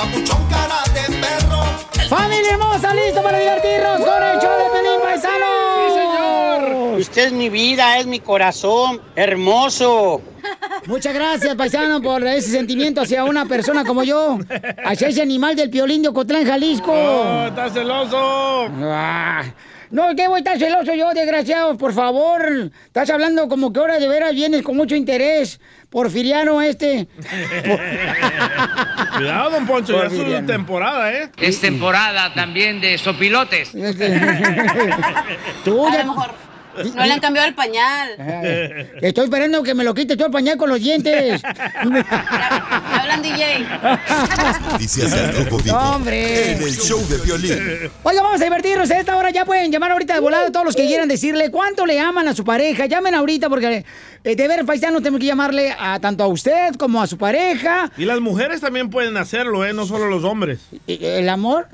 papuchón cara de perro. ¡Familia hermosa! ¿Listo para divertirnos con el show de Pelín Paisano? ¡Sí, señor! Usted es mi vida, es mi corazón, hermoso. Muchas gracias, paisano, por ese sentimiento hacia una persona como yo. Hacia ese animal del piolín de Ocotlán, Jalisco. ¡Oh, estás celoso! Ah, No, ¿qué voy a estar celoso yo, desgraciado? Por favor. Estás hablando como que ahora de veras vienes con mucho interés. Porfiriano este. Cuidado, don Poncho, ya es temporada, ¿eh? Es temporada también de sopilotes. Tú A ya- lo mejor no le han cambiado el pañal. Ay, Estoy esperando que me lo quite todo el pañal con los dientes. Hablan DJ. Noticias del Rojo Vivo hombre. en el show de violín. Oiga, vamos a divertirnos a esta hora. Ya pueden llamar ahorita de volada todos los que quieran decirle cuánto le aman a su pareja. Llamen ahorita porque eh, de ver, paisanos, tenemos que llamarle a tanto a usted como a su pareja. Y las mujeres también pueden hacerlo, ¿eh? No solo los hombres. ¿El amor?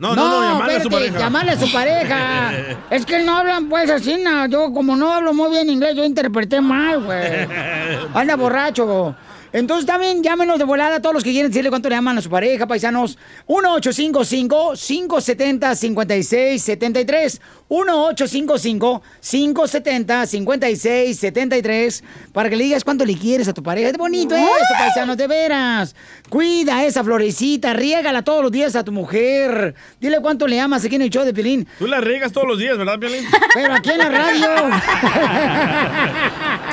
No, no, no, llamarle a su espérate, pareja. llamarle a su pareja. es que no hablan pues así, no. Yo como no hablo muy bien inglés, yo interpreté mal, güey. Anda borracho. Entonces también llámenos de volada a todos los que quieren decirle cuánto le aman a su pareja, paisanos. 1-855-570-5673. 1-855-570-5673. Para que le digas cuánto le quieres a tu pareja. Es bonito eso, paisanos, de veras. Cuida esa florecita, riégala todos los días a tu mujer. Dile cuánto le amas aquí en el show de Pilín. Tú la riegas todos los días, ¿verdad, Piolín? Pero aquí en la radio.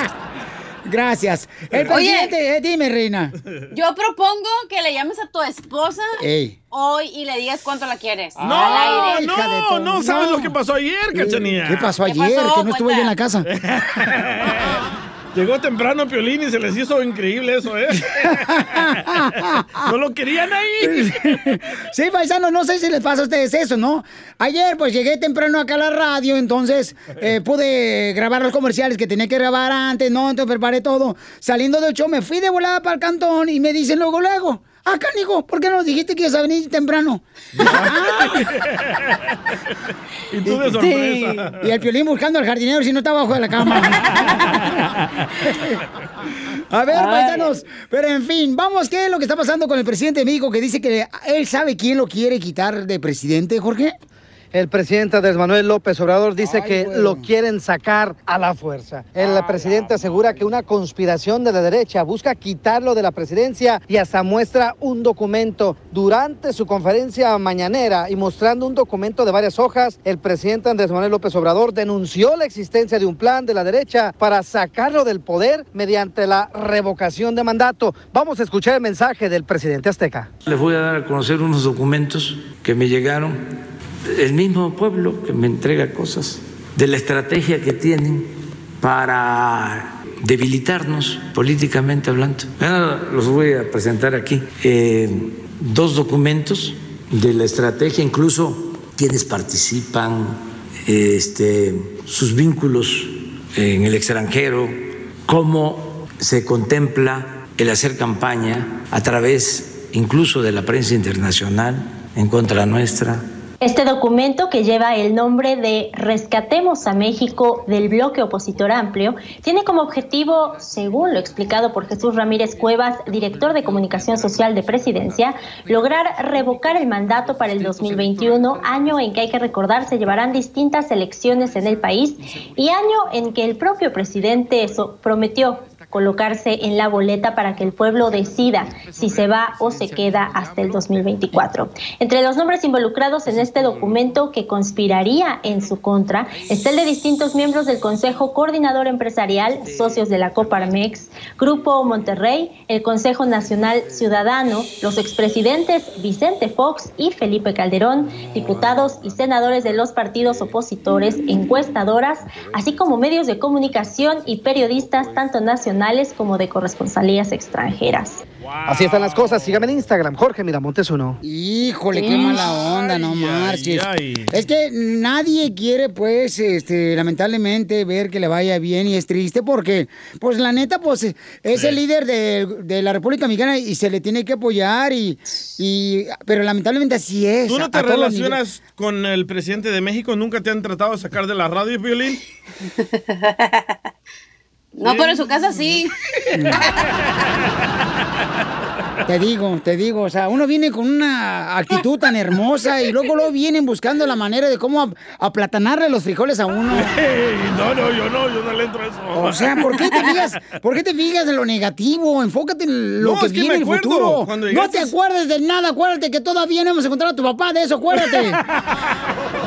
Gracias. El Oye. presidente, eh, dime, reina. Yo propongo que le llames a tu esposa Ey. hoy y le digas cuánto la quieres. No, Al aire. no, tu- no sabes no. lo que pasó ayer, cachanía. ¿Qué pasó ¿Qué ayer? pasó? Que no estuve yo en la casa. Llegó temprano Piolín y se les hizo increíble eso, ¿eh? no lo querían ahí. Sí, paisanos, no sé si les pasa a ustedes eso, ¿no? Ayer, pues llegué temprano acá a la radio, entonces eh, pude grabar los comerciales que tenía que grabar antes, ¿no? Entonces preparé todo. Saliendo del show, me fui de volada para el cantón y me dicen luego, luego, ah, canijo, ¿por qué no nos dijiste que ibas a venir temprano? Y tú de sorpresa. Y el piolín buscando al jardinero si no está abajo de la cama. A ver, paisanos, pero en fin, vamos, ¿qué es lo que está pasando con el presidente de México que dice que él sabe quién lo quiere quitar de presidente, Jorge? El presidente Andrés Manuel López Obrador dice Ay, que lo quieren sacar a la fuerza. El presidente asegura que una conspiración de la derecha busca quitarlo de la presidencia y hasta muestra un documento. Durante su conferencia mañanera y mostrando un documento de varias hojas, el presidente Andrés Manuel López Obrador denunció la existencia de un plan de la derecha para sacarlo del poder mediante la revocación de mandato. Vamos a escuchar el mensaje del presidente azteca. Les voy a dar a conocer unos documentos que me llegaron, el mismo pueblo que me entrega cosas, de la estrategia que tienen para debilitarnos políticamente hablando. Bueno, los voy a presentar aquí. Eh, dos documentos de la estrategia, incluso quienes participan, este, sus vínculos en el extranjero, cómo se contempla el hacer campaña a través incluso de la prensa internacional, en contra nuestra. Este documento, que lleva el nombre de Rescatemos a México del bloque opositor amplio, tiene como objetivo, según lo explicado por Jesús Ramírez Cuevas, director de comunicación social de presidencia, lograr revocar el mandato para el 2021, año en que hay que recordar se llevarán distintas elecciones en el país y año en que el propio presidente prometió colocarse en la boleta para que el pueblo decida si se va o se queda hasta el 2024. Entre los nombres involucrados en este documento que conspiraría en su contra está el de distintos miembros del Consejo Coordinador Empresarial, socios de la Coparmex, Grupo Monterrey, el Consejo Nacional Ciudadano, los expresidentes Vicente Fox y Felipe Calderón, diputados y senadores de los partidos opositores, encuestadoras, así como medios de comunicación y periodistas tanto nacionales como de corresponsalías extranjeras. Así están las cosas. Sígame en Instagram, Jorge Miramontes uno. Híjole, qué mala onda, no marches. Es que nadie quiere, pues, este, lamentablemente, ver que le vaya bien y es triste porque, pues, la neta, pues, es el líder de, de la República Mexicana y se le tiene que apoyar y, y pero lamentablemente así es. ¿Tú no te relacionas con el presidente de México? ¿Nunca te han tratado de sacar de la radio, Violín? No, pero en su casa sí. Te digo, te digo, o sea, uno viene con una actitud tan hermosa y luego lo vienen buscando la manera de cómo ap- aplatanarle los frijoles a uno. no, no, yo no, yo no le entro a eso. O sea, ¿por qué te fijas, por qué te fijas en lo negativo? Enfócate en lo No, que es que viene me en el futuro. cuando No te acuerdes de nada, acuérdate que todavía no hemos encontrado a tu papá, de eso acuérdate.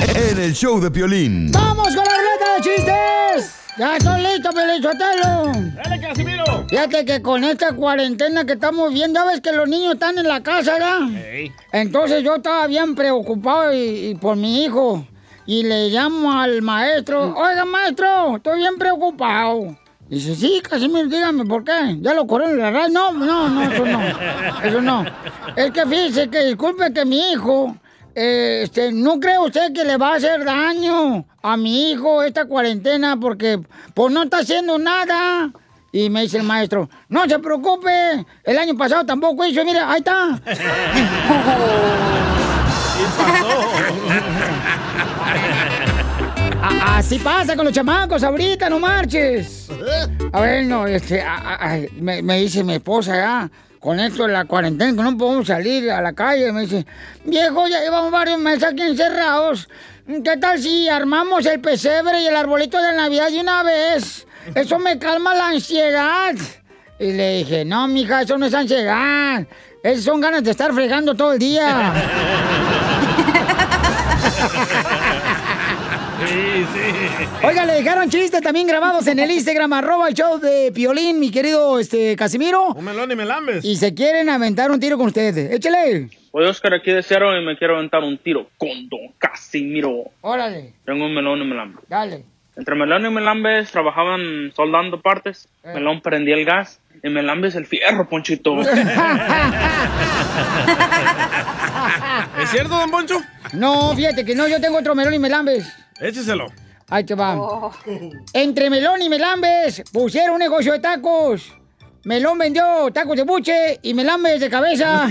En el show de violín. ¡Vamos con la ruleta de chistes! ¡Ya estoy listo, Pelichotelo! ¡Dale, Casimiro! Fíjate que con esta cuarentena que estamos viendo, ya ves que los niños están en la casa, ¿verdad? Entonces yo estaba bien preocupado y, y por mi hijo. Y le llamo al maestro, oiga maestro, estoy bien preocupado. Dice, sí, Casimiro, dígame, ¿por qué? ¿Ya lo corrieron la radio? No, no, no, eso no, eso no. Es que fíjese que disculpe que mi hijo, este, ¿no cree usted que le va a hacer daño a mi hijo esta cuarentena? Porque, pues, no está haciendo nada. Y me dice el maestro, no se preocupe, el año pasado tampoco hizo, mira, ahí está. A- Así pasa con los chamacos ahorita, no marches. A ver, no, este, a- a- me, me dice mi esposa ya, con esto de la cuarentena, que no podemos salir a la calle, me dice, viejo, ya llevamos varios meses aquí encerrados. ¿Qué tal si armamos el pesebre y el arbolito de Navidad de una vez? Eso me calma la ansiedad. Y le dije, no, mija, eso no es ansiedad. Esas son ganas de estar fregando todo el día. Sí, sí. Oiga, le dejaron chistes también grabados en el Instagram, arroba el show de Piolín, mi querido este, Casimiro. Un melón y melambes. Y se quieren aventar un tiro con ustedes. Échale. Soy Oscar aquí de Seattle y me quiero aventar un tiro con Don Casimiro. Órale, Tengo un melón y melambe. dale. Entre Melón y Melambes trabajaban soldando partes. Eh. Melón prendía el gas y Melambes el fierro, Ponchito. ¿Es cierto, don Poncho? No, fíjate que no, yo tengo otro melón y melambes. Écheselo. Ahí te va. Entre melón y melambes pusieron un negocio de tacos. Melón vendió tacos de buche y melambes de cabeza.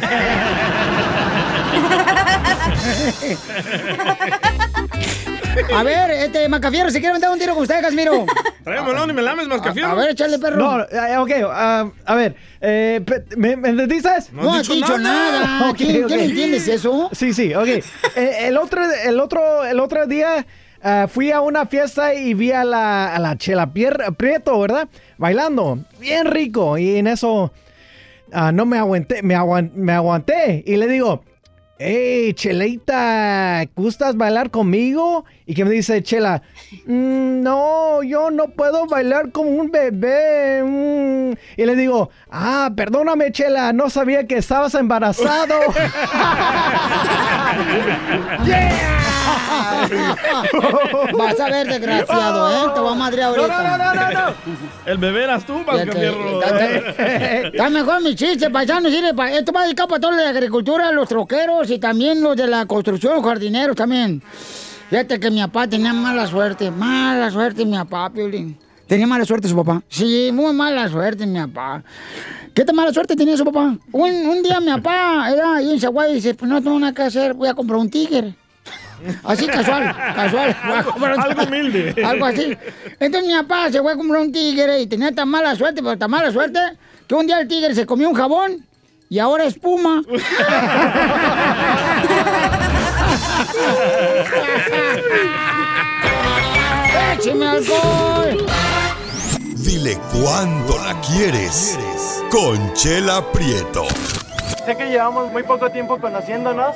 A ver, este Macafiero, ¿se quiere aventar un tiro con usted, Casimiro? Trae melón y melambes, Mascafiero. A ver, échale, perro. No, eh, ok, ah, a ver, eh, ¿me, me entendiste? No has dicho nada. Ok, ¿Quién- ok. quién entiendes eso? Sí, sí, ok. Eh, el, otro, el, otro, el otro día ah, fui a una fiesta y vi a la, a la Chela Pier- Prieto, ¿verdad? Bailando, bien rico. Y en eso ah, no me aguanté, me, aguan- me aguanté. Y le digo, hey, Cheleita, ¿gustas bailar conmigo? Y que me dice Chela, "Mm, no, yo no puedo bailar como un bebé. mm". Y le digo, ah, perdóname, Chela, no sabía que estabas embarazado. Vas a ver, desgraciado, ¿eh? Te voy a madrear ahorita. No, no, no, no, no. El bebé eras tú, Mascafierro. está- mejor mi chiste, paisano. sirve pa- Esto va dedicado para todos los de agricultura, los troqueros y también los de la construcción, los jardineros también. Fíjate que mi papá tenía mala suerte, mala suerte mi papá, Piolín. ¿Tenía mala suerte su papá? Sí, muy mala suerte mi papá. ¿Qué tan mala suerte tenía su papá? Un, un día mi papá era ahí en Zaguay y dice, pues no tengo nada que hacer, voy a comprar un tigre. Así casual, casual. Algo humilde. Algo así. Entonces mi papá se fue a comprar un tigre y tenía tan mala suerte, pero tan mala suerte, que un día el tigre se comió un jabón y ahora es puma. ¡Écheme alcohol! Dile cuándo la quieres. Conchela Prieto. Sé que llevamos muy poco tiempo conociéndonos.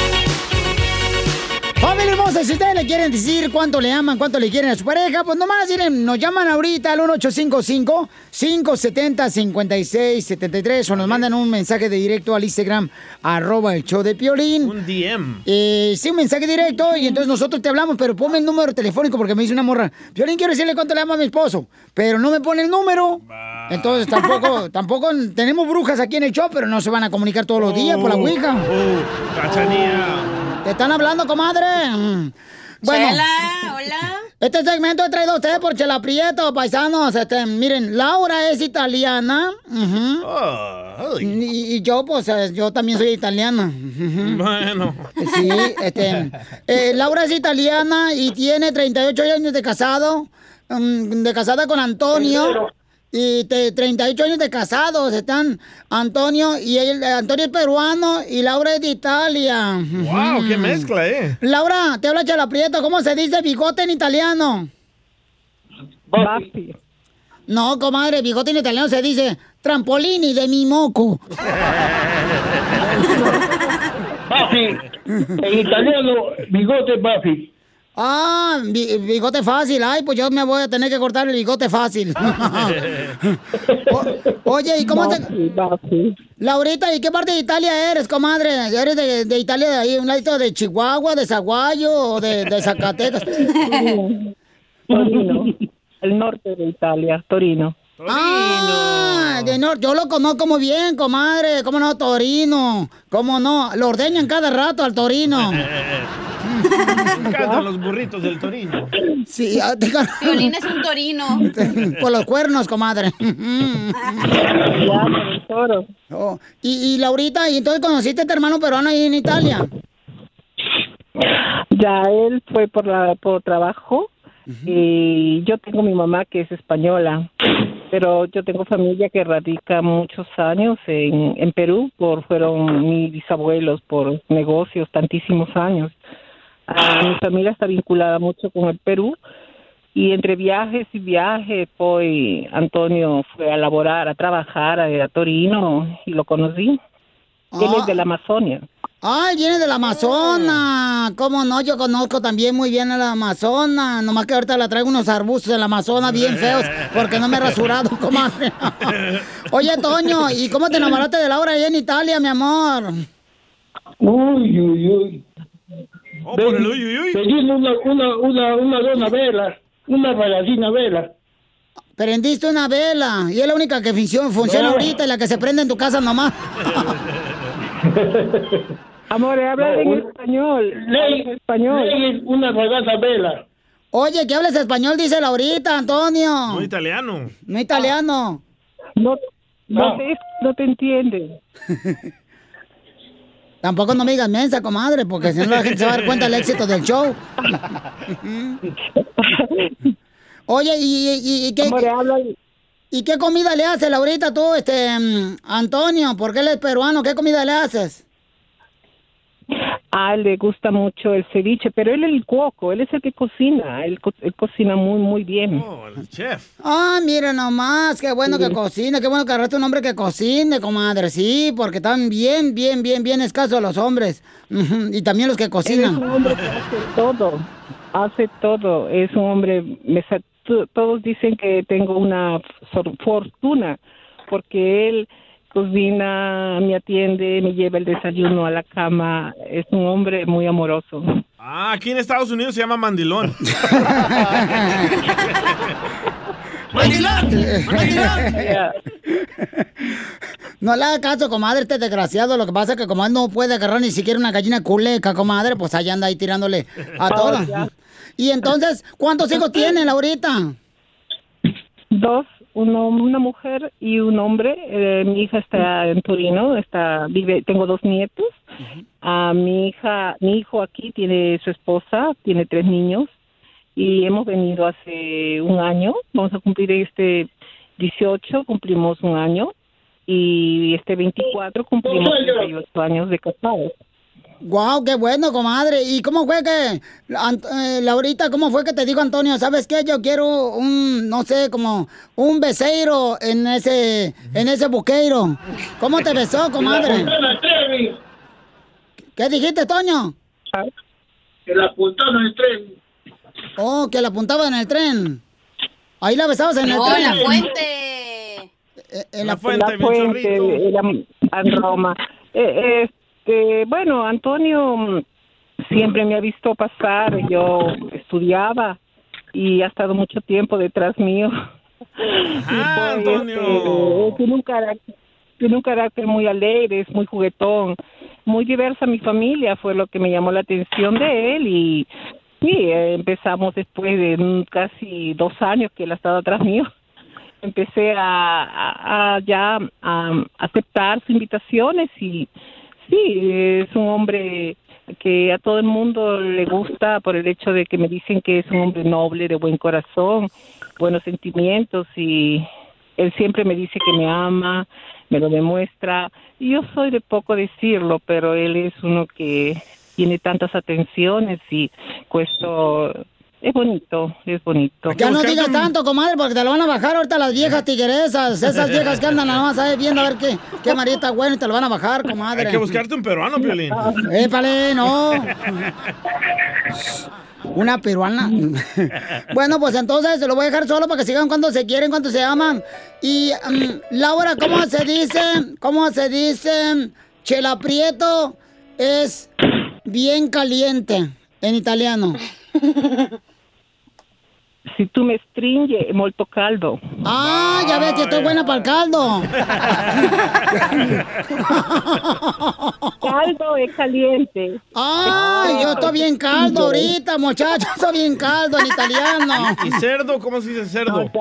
Familia hermosa, si ustedes le quieren decir cuánto le aman, cuánto le quieren a su pareja, pues nomás miren, nos llaman ahorita al 1855-570-5673 o nos mandan un mensaje de directo al Instagram, arroba el show de Piolín. Un DM. Eh, sí, un mensaje directo y entonces nosotros te hablamos, pero ponme el número telefónico porque me dice una morra, Piolín, quiero decirle cuánto le amo a mi esposo, pero no me pone el número. Entonces tampoco, tampoco tenemos brujas aquí en el show, pero no se van a comunicar todos los días por la Ouija. Oh, cachanía. ¿Te están hablando, comadre? Mm. Bueno. Chela, hola. Este segmento he traído a ustedes por Chela Prieto, paisanos. Este, miren, Laura es italiana. y, y yo, pues, eh, yo también soy italiana. Bueno. Sí, este. eh, Laura es italiana y tiene 38 años de casado. mm, de casada con Antonio. Y te- 38 años de casados están Antonio y él, eh, Antonio es peruano y Laura es de Italia. Wow, qué mezcla, eh. Laura, te habla Chela Prieto. ¿Cómo se dice bigote en italiano? No, comadre, bigote en italiano se dice trampolini de mi moco. Buffy. En italiano, bigote Buffy. Ah, bi- bigote fácil. Ay, pues yo me voy a tener que cortar el bigote fácil. O- oye, ¿y cómo te...? Laurita, ¿y qué parte de Italia eres, comadre? ¿Eres de, de Italia de ahí, un ladito de Chihuahua, de Zaguayo o de, de Zacatecas? Torino, el norte de Italia, Torino. Ah, de nor- yo lo conozco muy bien, comadre. ¿Cómo no? Torino. ¿Cómo no? Lo ordeñan cada rato al torino. Me encantan los burritos del Torino. Sí, te- Violín es un torino. Por los cuernos, comadre. Oh, Y, y Laurita, ¿y entonces conociste a tu hermano peruano ahí en Italia? Ya él fue por la por trabajo y yo tengo mi mamá que es española, pero yo tengo familia que radica muchos años en, en Perú, por fueron mis bisabuelos por negocios tantísimos años. Ah, mi familia está vinculada mucho con el Perú y entre viajes y viajes, pues Antonio fue a laborar, a trabajar a, a Torino y lo conocí. Él es de la Amazonia. Ay, viene del Amazonas. ¿Cómo no? Yo conozco también muy bien a la Amazonas. Nomás que ahorita la traigo unos arbustos del Amazonas bien feos porque no me he rasurado, comadre. Oye, Toño, ¿y cómo te enamoraste de Laura allá en Italia, mi amor? Uy, uy, uy. Oh, por el uy, uy, uy. Pedimos una, una, una, una dona vela, una bailarina vela. Prendiste una vela y es la única que funcio- funciona No. ahorita y la que se prende en tu casa nomás. Amor, habla No, en un- español. Ley, en español. ley, una bailarina vela. Oye, que hables español, dice Laurita, Antonio. No italiano. No italiano. No, No. te, no te entiende. Tampoco no me digas mensa, comadre, porque si no la gente se va a dar cuenta del éxito del show. Oye, ¿y, y, y qué, ¿y qué comida le haces, Laurita, tú, este, mm, Antonio? Porque él es peruano, ¿qué comida le haces? A él le gusta mucho el ceviche, pero él es el cuoco, él es el que cocina, él, co- él cocina muy, muy bien. Chef. Ah, mira nomás, qué bueno que cocina, qué bueno que agarraste un hombre que cocine, comadre, sí, porque están bien, bien, bien, bien escasos los hombres. Y también los que Él es cocinan. un hombre que hace todo, hace todo. Es un hombre, me todos dicen que tengo una fortuna porque él cocina, me atiende, me lleva el desayuno a la cama. Es un hombre muy amoroso. Ah, aquí en Estados Unidos se llama mandilón. No le haga caso, comadre, este desgraciado. Lo que pasa es que como él no puede agarrar ni siquiera una gallina culeca, comadre, pues allá anda ahí tirándole a Oh, todas. Y entonces, ¿cuántos hijos tiene, Laurita? Dos, uno, una mujer y un hombre. Eh, mi hija está en Torino, está, vive, tengo dos nietos. Ah, mi hija, mi hijo aquí tiene su esposa, tiene tres niños y hemos venido hace un año. Vamos a cumplir este 18, cumplimos un año y este 24 cumplimos 38 años de casados. Guau, qué bueno, comadre. ¿Y cómo fue que, Ant- eh, Laurita, cómo fue que te dijo Antonio, sabes qué, yo quiero un, no sé, como un beseiro en ese, en ese buqueiro? ¿Cómo te besó, comadre? ¿Qué dijiste, Toño? Que la apuntaron en el tren. Oh, que la apuntaba en el tren. Ahí la besabas en el No, tren. la fuente. en la fuente, era en Roma. Eh, este, bueno, Antonio mm, siempre me ha visto pasar, yo estudiaba y ha estado mucho tiempo detrás mío. Ah, Y, pues, Antonio. este, tiene un carácter tiene un carácter muy alegre, es muy juguetón, muy diversa mi familia, fue lo que me llamó la atención de él y sí, eh, empezamos después de mm, casi dos años que él ha estado atrás mío empecé a, a- a ya a aceptar sus invitaciones y sí, es un hombre que a todo el mundo le gusta por el hecho de que me dicen que es un hombre noble, de buen corazón, buenos sentimientos y él siempre me dice que me ama, me lo demuestra. Yo soy de poco decirlo, pero él es uno que tiene tantas atenciones y cuesto es bonito, es bonito. Ya no digas tanto, comadre, porque te lo van a bajar ahorita las viejas tigueresas. Esas viejas que andan nada más ahí viendo a ver qué, qué marido está bueno y te lo van a bajar, comadre. Hay que buscarte un peruano, Piolín. Épale, no. Una peruana. bueno, pues entonces se lo voy a dejar solo para que sigan cuando se quieren, cuando se aman. Y mm, Laura, ¿cómo se dice? ¿Cómo se dice? Chela Prieto es bien caliente en italiano. Si tú me stringe, molto caldo. Ah, ya ves que estoy buena para el caldo. caldo es caliente. Ay, yo estoy bien caldo ahorita, muchachos. Estoy bien caldo en italiano. ¿Y cerdo? ¿Cómo se dice cerdo?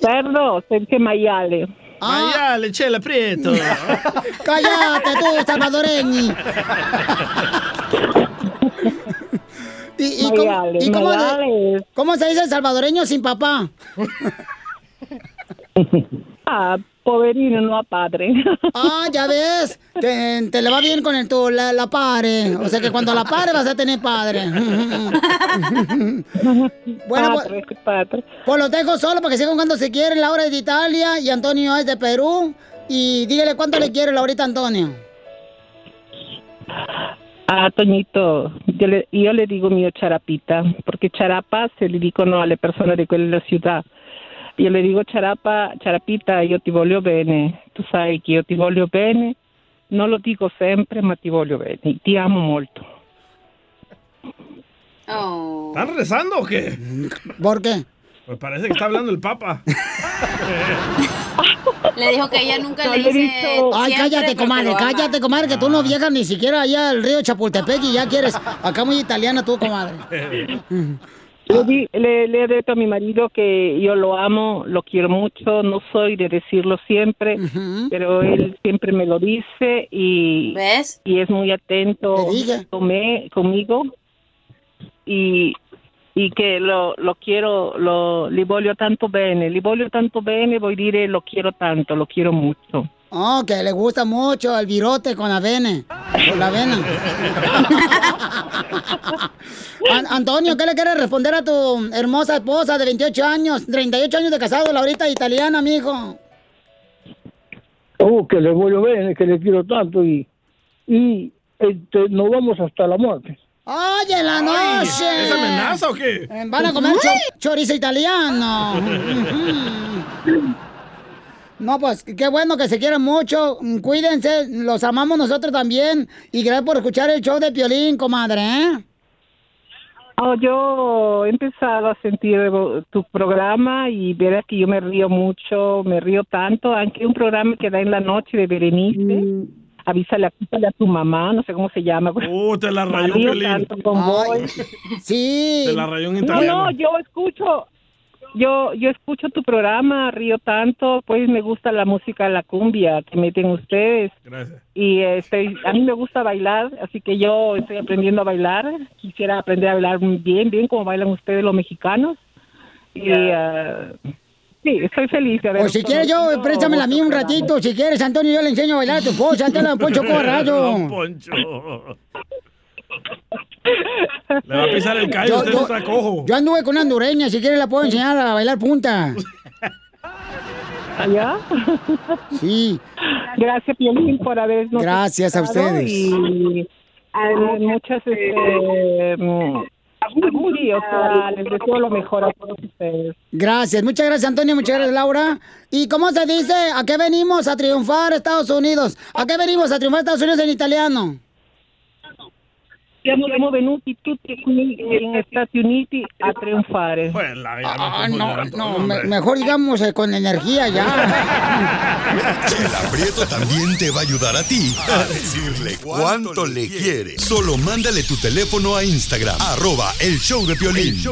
Cerdo, se dice maiale. Maiale, chela prieto. Cállate tú, salvadoreño. ¿Y, y cómo, Maiale, y cómo de- maiale. cómo se dice salvadoreño sin papá? Ah, poverino, no a padre. Ah, ya ves. Te, te le va bien con el tu, la, la pare. O sea que cuando la pare vas a tener padre. bueno, pues, pues los dejo solo para que sigan cuando se quieren. Laura es de Italia y Antonio es de Perú. Y dígale cuánto le quiere Laurita Antonio. Ah, Toñito, yo le, yo le digo mio charapita, porque charapa se le dicono alle persone di quella città. Io le dico charapa, charapita, io ti voglio bene, tu sai che io ti voglio bene, non lo dico sempre, ma ti voglio bene, ti amo molto. ¿Están rezando o qué? ¿Por qué? Pues parece que está hablando el Papa. Le dijo que ella nunca No, le dice. dicho- Ay, cállate, comadre, cállate, comadre, que tú no viajas ni siquiera allá al río Chapultepec y ya quieres. Acá muy italiana tú, comadre. Le, di- le- le he detto a mi marido que yo lo amo, lo quiero mucho, no soy de decirlo siempre, pero él siempre me lo dice y, y es muy atento come- conmigo y, y che lo, lo quiero, lo, li voglio tanto bene, li voglio tanto bene, vuol dire lo quiero tanto, lo quiero mucho. Oh, que le gusta mucho el virote con avena. Con la avena. An- Antonio, ¿qué le quieres responder a tu hermosa esposa de 28 años, 38 años de casado, Laurita italiana, mijo? Oh, que le voy a ver, que le quiero tanto y, y este, nos vamos hasta la muerte. ¡Oye, en la noche! ¿Es amenaza o qué? Eh, Van a comer cho- chorizo italiano. No, pues qué bueno que se quieren mucho. Mm, Cuídense, los amamos nosotros también. Y gracias por escuchar el show de Piolín, comadre, ¿eh? Oh, yo he empezado a sentir tu programa y verás que yo me río mucho, me río tanto, aunque hay un programa que da en la noche de Berenice, avísale, avísale a tu mamá, no sé cómo se llama. Uh, te la rayó. Sí. Te la rayó en No, italiano. no, yo escucho, yo yo escucho tu programa, río tanto, pues me gusta la música, la cumbia que meten ustedes. Gracias. Y este, a mí me gusta bailar, así que yo estoy aprendiendo a bailar. Quisiera aprender a bailar bien, bien como bailan ustedes los mexicanos. Y ah, sí, estoy feliz de O si quieres yo, conocido préstamela a mí un ratito. Si quieres, Antonio, yo le enseño a bailar a tu esposa. Antonio Poncho Corrado. Don Poncho. Le va a pisar el callo, Yo- usted yo- está cojo. Yo anduve con una hondureña, si quieres la puedo enseñar a bailar punta. ¿Allá? Sí. Gracias, Piolín, por habernos Gracias a ustedes. Y hay muchas, este, sí, o sea, les deseo lo mejor a todos ustedes. Gracias, muchas gracias Antonio, muchas gracias Laura. ¿Y cómo se dice? ¿A qué venimos a triunfar Estados Unidos? ¿A qué venimos a triunfar Estados Unidos en italiano? Siamo, siamo venuti tutti qui in Stati Uniti a triunfare. Ah, no, no, me- mejor digamos eh, con energía ya. Chela Prieto también te va a ayudar a ti a decirle cuánto le quiere. Solo mándale tu teléfono a Instagram, arroba el show de Piolín.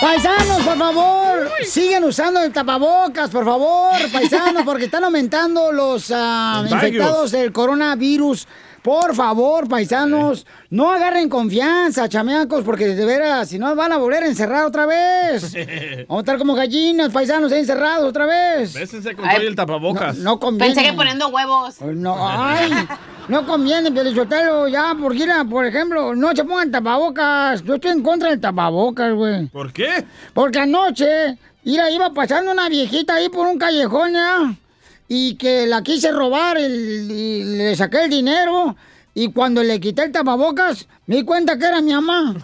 Paisanos, por favor, sigan usando el tapabocas, por favor, paisanos, porque están aumentando los ah, Contagios. infectados del coronavirus. Por favor, paisanos, no agarren confianza, chamacos, porque de veras, si no van a volver a encerrar otra vez. Vamos a estar como gallinas, paisanos, ahí encerrados otra vez. Bésense con todo y el tapabocas. No, no conviene. Pensé que poniendo huevos. No, ay, no conviene, Pielichotelo, ya, porque mira, por ejemplo, no se pongan tapabocas. Yo estoy en contra del tapabocas, güey. ¿Por qué? Porque anoche, mira, iba pasando una viejita ahí por un callejón, ¿ya? Y que la quise robar el- y le saqué el dinero. Y cuando le quité el tapabocas, me di cuenta que era mi mamá.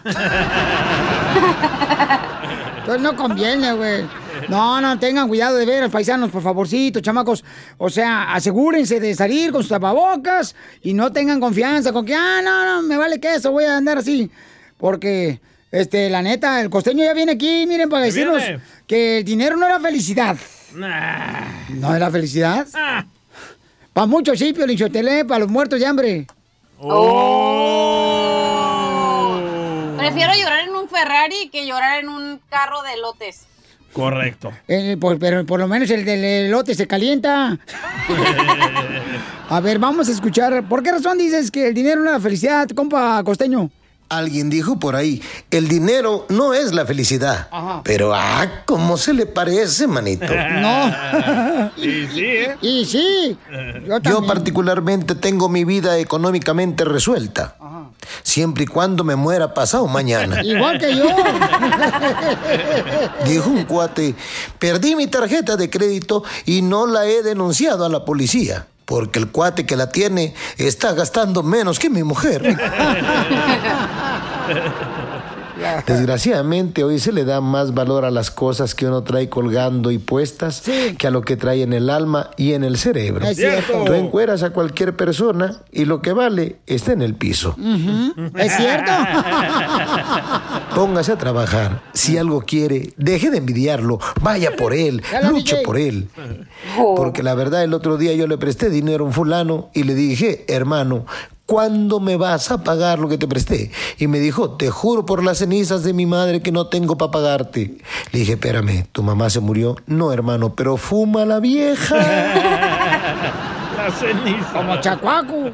Entonces no conviene, güey. No, no, tengan cuidado de ver a los paisanos, por favorcito, chamacos. O sea, asegúrense de salir con sus tapabocas y no tengan confianza con que, ah, no, no, me vale que eso, voy a andar así. Porque, este, la neta, el costeño ya viene aquí, miren, para decirnos viene. que el dinero no era felicidad. ¿No era felicidad? Ah. Para muchos sí, Piolichotele, para los muertos de hambre. Prefiero llorar en un Ferrari que llorar en un carro de lotes. Correcto. Eh, por- pero por lo menos el del elote se calienta. A ver, vamos a escuchar. ¿Por qué razón dices que el dinero no es la felicidad, compa costeño? Alguien dijo por ahí, el dinero no es la felicidad. Ajá. Pero, ah, ¿cómo se le parece, manito? No. Y sí, ¿eh? Y sí. Yo particularmente tengo mi vida económicamente resuelta. Siempre y cuando me muera pasado mañana. Igual que yo. Dijo un cuate, perdí mi tarjeta de crédito y no la he denunciado a la policía. Porque el cuate que la tiene está gastando menos que mi mujer. Desgraciadamente hoy se le da más valor a las cosas que uno trae colgando y puestas que a lo que trae en el alma y en el cerebro. Es cierto. Tú encueras a cualquier persona y lo que vale está en el piso. ¿Es cierto? Póngase a trabajar. Si algo quiere, deje de envidiarlo. Vaya por él. Luche por él. Porque la verdad, el otro día yo le presté dinero a un fulano y le dije, hermano, ¿cuándo me vas a pagar lo que te presté? Y me dijo, te juro por las cenizas de mi madre que no tengo para pagarte. Le dije, espérame, ¿tu mamá se murió? No, hermano, pero fuma la vieja. La ceniza. Como chacuaco.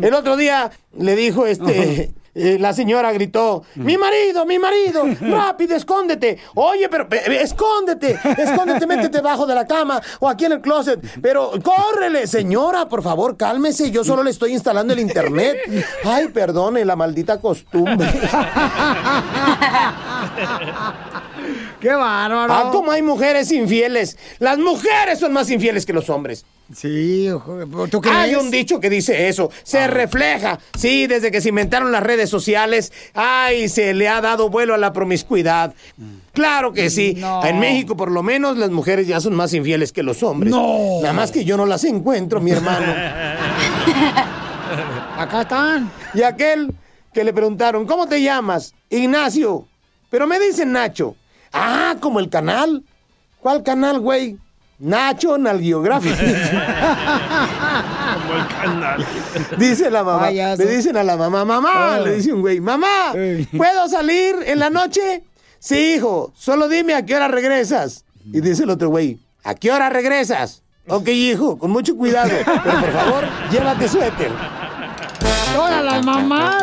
El otro día le dijo este eh, la señora gritó, mi marido, mi marido, rápido, escóndete. Oye, pero escóndete, escóndete, métete debajo de la cama o aquí en el closet. Pero córrele, señora, por favor, cálmese, yo solo le estoy instalando el internet. Ay, perdone, la maldita costumbre. ¡Qué bárbaro! Ah, cómo hay mujeres infieles. Las mujeres son más infieles que los hombres. Sí, ¿tú crees? Hay un dicho que dice eso. Se refleja. Sí, desde que se inventaron las redes sociales, ay, se le ha dado vuelo a la promiscuidad. Claro que sí. En México, por lo menos, las mujeres ya son más infieles que los hombres. No. Nada más que yo no las encuentro, mi hermano. Acá están. Y aquel que le preguntaron, ¿cómo te llamas? Ignacio. Pero me dicen Nacho. Ah, como el canal. ¿Cuál canal, güey? Nacho Nalgiográfico. Como el canal. Dice la mamá. Payaso. Le dicen a la mamá, mamá, Ah. le dice un güey, mamá, ¿puedo salir en la noche? Sí, hijo, solo dime a qué hora regresas. Y dice el otro güey, ¿a qué hora regresas? Ok, hijo, con mucho cuidado, pero por favor, llévate suéter. Todas las mamás.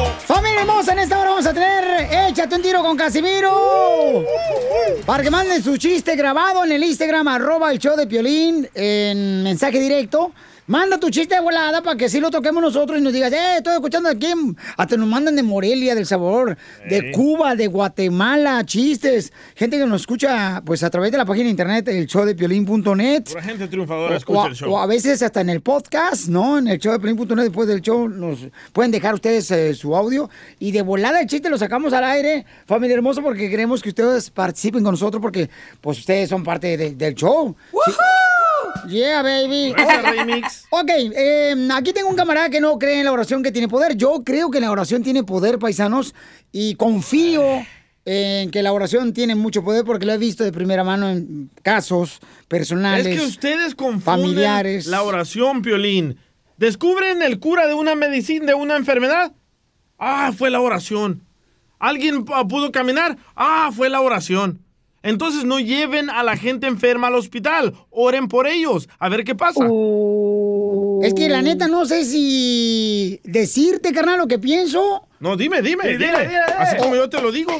Familia hermosa, en esta hora vamos a tener Échate un tiro con Casimiro. Para que manden su chiste grabado en el Instagram, arroba el show de Piolín, en mensaje directo. Manda tu chiste de volada para que así lo toquemos nosotros y nos digas, eh, estoy escuchando aquí. Hasta nos mandan de Morelia, del Sabor, de Cuba, de Guatemala, chistes. Gente que nos escucha pues a través de la página de internet, el show de Piolín.net. Gente triunfadora O, escucha a- el show. o a veces hasta en el podcast, ¿no? En el show de Pelín.net, después del show, nos pueden dejar ustedes eh, su audio. Y de volada el chiste lo sacamos al aire, familia hermosa, porque queremos que ustedes participen con nosotros, porque pues ustedes son parte de- del show. Sí. Yeah, baby. Remix. Ok, eh, aquí tengo un camarada que no cree en la oración que tiene poder. Yo creo que la oración tiene poder, paisanos, y confío en que la oración tiene mucho poder porque lo he visto de primera mano en casos personales. Es que ustedes confunden familiares. la oración, Piolín. ¿Descubren el cura de una medicina, de una enfermedad? Ah, fue la oración. ¿Alguien ah, pudo caminar? Ah, fue la oración. Entonces no lleven a la gente enferma al hospital. Oren por ellos. A ver qué pasa. Es que la neta no sé si decirte, carnal, lo que pienso. No, dime, dime, Sí, dime. dile. Así como yo te lo digo.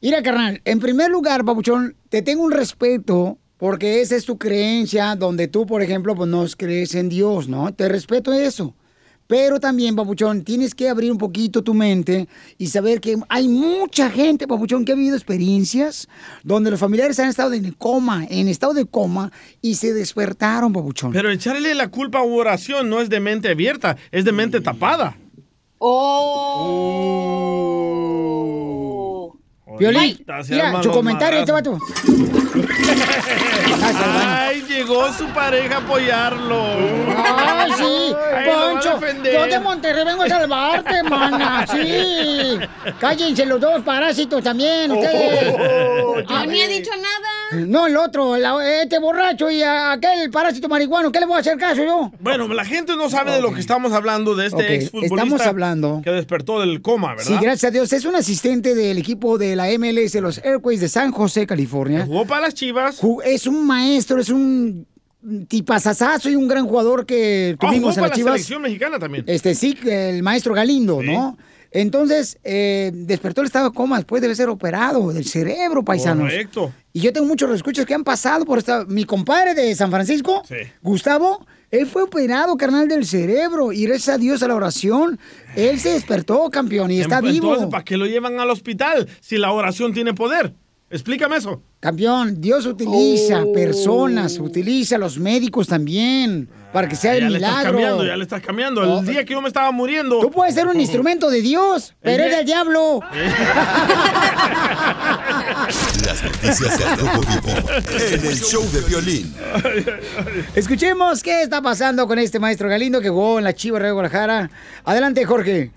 Mira, carnal, en primer lugar, papuchón, te tengo un respeto porque esa es tu creencia donde tú, por ejemplo, pues no crees en Dios, ¿no? Te respeto eso. Pero también, papuchón, tienes que abrir un poquito tu mente y saber que hay mucha gente, papuchón, que ha vivido experiencias donde los familiares han estado en coma, en estado de coma, y se despertaron, papuchón. Pero echarle la culpa a oración no es de mente abierta, es de mente tapada. Oh. Violín, mira, su comentario, este vato. Ay, llegó su pareja a apoyarlo. Ay, sí, Ay, Poncho, yo de Monterrey vengo a salvarte, mana, sí. Cállense los dos parásitos también, ustedes. Yo ni he dicho nada. No, el otro, la- este borracho y a- aquel parásito marihuano, ¿qué le voy a hacer caso yo? Bueno, la gente no sabe de lo que estamos hablando, de este Ok, exfutbolista estamos hablando. que despertó del coma, ¿verdad? Sí, gracias a Dios. Es un asistente del equipo de la MLS, los Airways de San José, California. Jugó para las chivas. Es un maestro, es un tipazazazo y un gran jugador que Ah, jugó tuvimos en para las la chivas. selección mexicana también. Este sí, el maestro Galindo, ¿no? Entonces, eh, despertó el estado de coma después de ser operado del cerebro, paisanos. Correcto. Y yo tengo muchos escuchos que han pasado por esta. Mi compadre de San Francisco, Gustavo, él fue operado, carnal, del cerebro. Y gracias a Dios a la oración, él se despertó, campeón, y está vivo. Entonces, ¿para qué lo llevan al hospital si la oración tiene poder? Explícame eso. Campeón, Dios utiliza personas, utiliza a los médicos también. Para que sea el ya le estás milagro. cambiando, ya le estás cambiando. El Oh. día que yo me estaba muriendo. Tú puedes ser un instrumento de Dios, pero El eres de- del diablo. Las noticias Rojo Vivo en el show de violín. Escuchemos qué está pasando con este maestro Galindo que jugó en la Chivas de Guadalajara. Adelante, Jorge.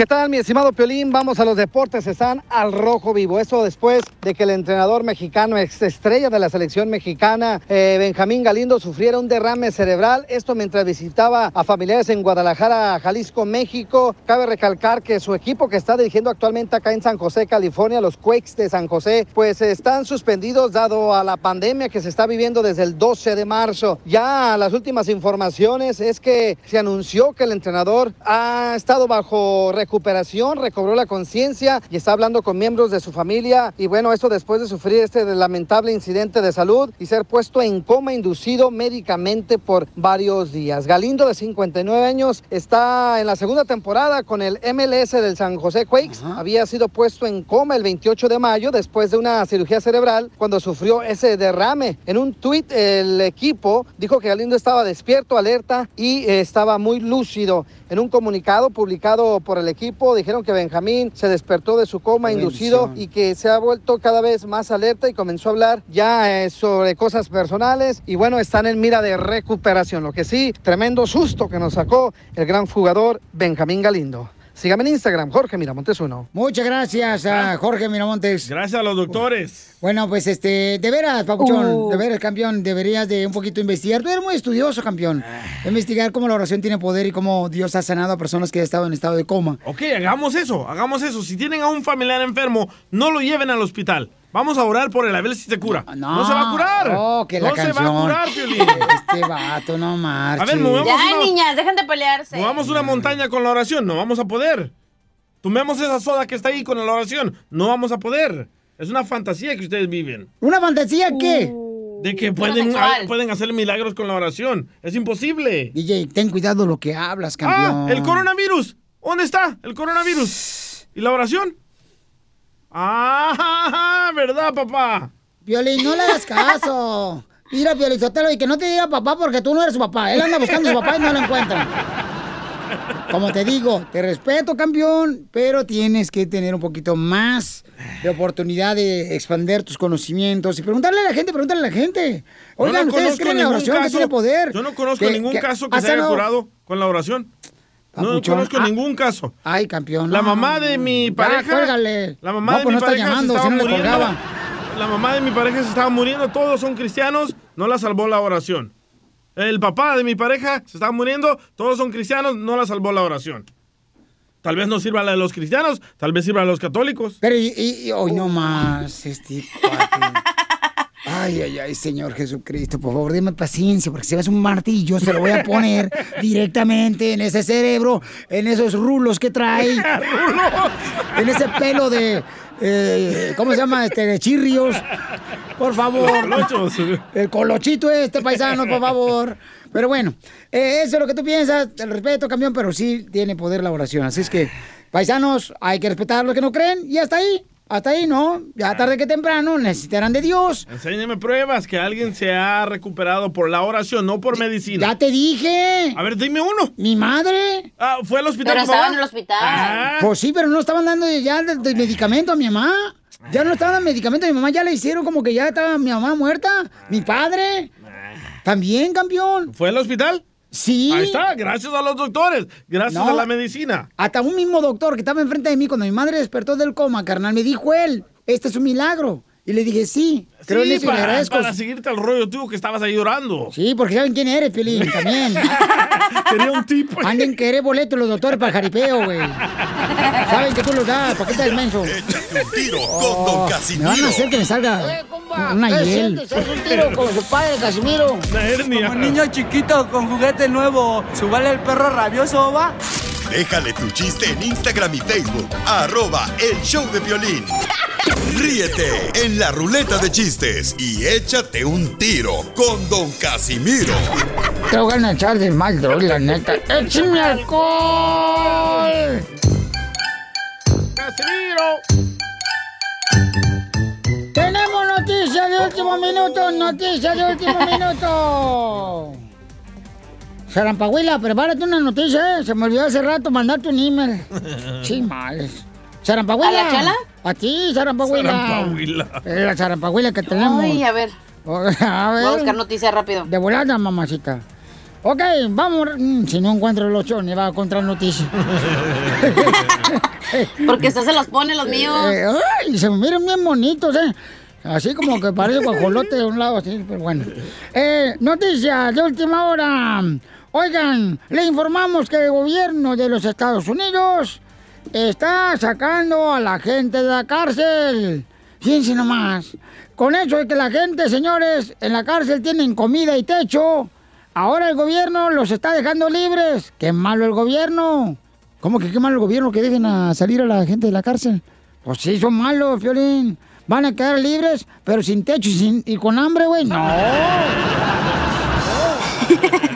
¿Qué tal, mi estimado Piolín? Vamos a los deportes. Están al rojo vivo. Eso después de que el entrenador mexicano, ex estrella de la selección mexicana, eh, Benjamín Galindo, sufriera un derrame cerebral. Esto mientras visitaba a familiares en Guadalajara, Jalisco, México. Cabe recalcar que su equipo que está dirigiendo actualmente acá en San José, California, los Quakes de San José, pues están suspendidos dado a la pandemia que se está viviendo desde el 12 de marzo. Ya las últimas informaciones es que se anunció que el entrenador ha estado bajo recuperación, recobró la conciencia y está hablando con miembros de su familia. Y bueno, esto después de sufrir este lamentable incidente de salud y ser puesto en coma inducido médicamente por varios días. Galindo, de 59 años, está en la segunda temporada con el MLS del San José Quakes. Había sido puesto en coma el 28 de mayo después de una cirugía cerebral cuando sufrió ese derrame. En un tuit, el equipo dijo que Galindo estaba despierto, alerta y estaba muy lúcido. En un comunicado publicado por el equipo dijeron que Benjamín se despertó de su coma inducido y que se ha vuelto cada vez más alerta y comenzó a hablar ya eh, sobre cosas personales y bueno, están en mira de recuperación. Lo que sí, tremendo susto que nos sacó el gran jugador Benjamín Galindo. Sígame en Instagram, Jorge Miramontes uno. Muchas gracias a Jorge Miramontes. Gracias a los doctores. Bueno, pues este, de veras, Papuchón, Uh. de veras, campeón, deberías de un poquito investigar. Tú eres muy estudioso, campeón. Investigar cómo la oración tiene poder y cómo Dios ha sanado a personas que han estado en estado de coma. Ok, hagamos eso, hagamos eso. Si tienen a un familiar enfermo, no lo lleven al hospital. Vamos a orar por él, a ver si se cura. No, se va a curar. Oh, que la no se va a curar, Piolín. Este vato, no marches. A ver, movemos Ya, una- niñas, dejen de pelearse. Movamos una montaña con la oración, no vamos a poder. Tomemos esa soda que está ahí con la oración, no vamos a poder. Es una fantasía que ustedes viven. ¿Una fantasía qué? De que pueden, ah, pueden hacer milagros con la oración. Es imposible. DJ, ten cuidado lo que hablas, campeón. Ah, el coronavirus. ¿Dónde está el coronavirus? ¿Y la oración? Ah, ¿verdad, papá? Violín, no le hagas caso. Mira, Violín y que no te diga papá porque tú no eres su papá. Él anda buscando a su papá y no lo encuentra. Como te digo, te respeto, campeón, pero tienes que tener un poquito más de oportunidad de expandir tus conocimientos y preguntarle a la gente, preguntarle a la gente. Oigan, no ¿ustedes creen en la oración que caso- tiene poder? Yo no conozco Que- ningún que caso que se haya curado con la oración. No conozco ah. ningún caso. Ay, campeón. La mamá de mi Ya, pareja. cuélgale. La mamá No, de pues mi no pareja llamando, se estaba si no le muriendo. La mamá de mi pareja se estaba muriendo, todos son cristianos, no la salvó la oración. El papá de mi pareja se estaba muriendo, todos son cristianos, no la salvó la oración. Tal vez no sirva la de los cristianos, tal vez sirva a los católicos. Pero, y, y- y- hoy no más, este. Ay, ay, ay, Señor Jesucristo, por favor, dime paciencia, porque si ves un martillo, se lo voy a poner directamente en ese cerebro, en esos rulos que trae, en ese pelo de, eh, ¿cómo se llama? Este, de chirrios. Por favor. Colochos. El colochito este, paisano, por favor. Pero bueno, eh, eso es lo que tú piensas, te lo respeto, campeón, pero sí tiene poder la oración. Así es que, paisanos, hay que respetar a los que no creen y hasta ahí, hasta ahí, ¿no? Ya tarde que temprano necesitarán de Dios. Enséñame pruebas que alguien se ha recuperado por la oración, no por medicina. Ya te dije. A ver, dime uno. Mi madre. Ah, ¿fue al hospital Pero estaba en el hospital. Ah. Pues sí, pero no estaban dando ya de, de medicamento a mi mamá. Ya no estaban dando medicamento a mi mamá, ya le hicieron como que ya estaba mi mamá muerta. Mi padre. También, campeón. ¿Fue al hospital? Sí. Ahí está, gracias a los doctores, gracias No. a la medicina. Hasta un mismo doctor que estaba enfrente de mí cuando mi madre despertó del coma, carnal, me dijo él, este es un milagro. Y le dije, sí, creo en Sí, eso y le para, agradezco. para seguirte al rollo tú que estabas ahí llorando. Sí, porque saben quién eres, Pelín, también. Quería un tipo. Anden querer boletos los doctores para el jaripeo, güey. Saben que tú los das, ¿para qué estás menso? Échate un tiro con Oh, Don me van Casimiro. a hacer que me salga una hiel. un tiro con su padre, Casimiro? Como niño chiquito con juguete nuevo, ¿subale el perro rabioso, va? Déjale tu chiste en Instagram y Facebook. Arroba El Show de Violín. Ríete en la ruleta de chistes y échate un tiro con Don Casimiro. Te voy a echar de mal, droga, la neta. ¡Échame alcohol! ¡Casimiro! Tenemos noticias de último minuto, noticias de último minuto. Sarampahuila, prepárate una noticia, ¿eh? Se me olvidó hace rato mandarte un email. Sí, males. Sarampahuila. ¿A la chala? A ti, Sarampahuila. Sarampahuila. Es la Sarampahuila que tenemos. Ay, a ver. A ver. Voy a buscar noticias rápido. De volada, mamacita. Ok, vamos. Mm, Si no encuentro los chones, va a encontrar noticias. Porque usted se los pone los míos. Eh, ay, se me miran bien bonitos, ¿eh? Así como que parece guajolote de un lado, así, pero bueno. Eh, noticias de última hora. Oigan, le informamos que el gobierno de los Estados Unidos está sacando a la gente de la cárcel. Fíjense nomás. Con eso de que la gente, señores, en la cárcel tienen comida y techo, ahora el gobierno los está dejando libres. ¡Qué malo el gobierno! ¿Cómo que qué malo el gobierno que dejen a salir a la gente de la cárcel? Pues sí, son malos, Fiolín. Van a quedar libres, pero sin techo y, y con hambre, güey. No.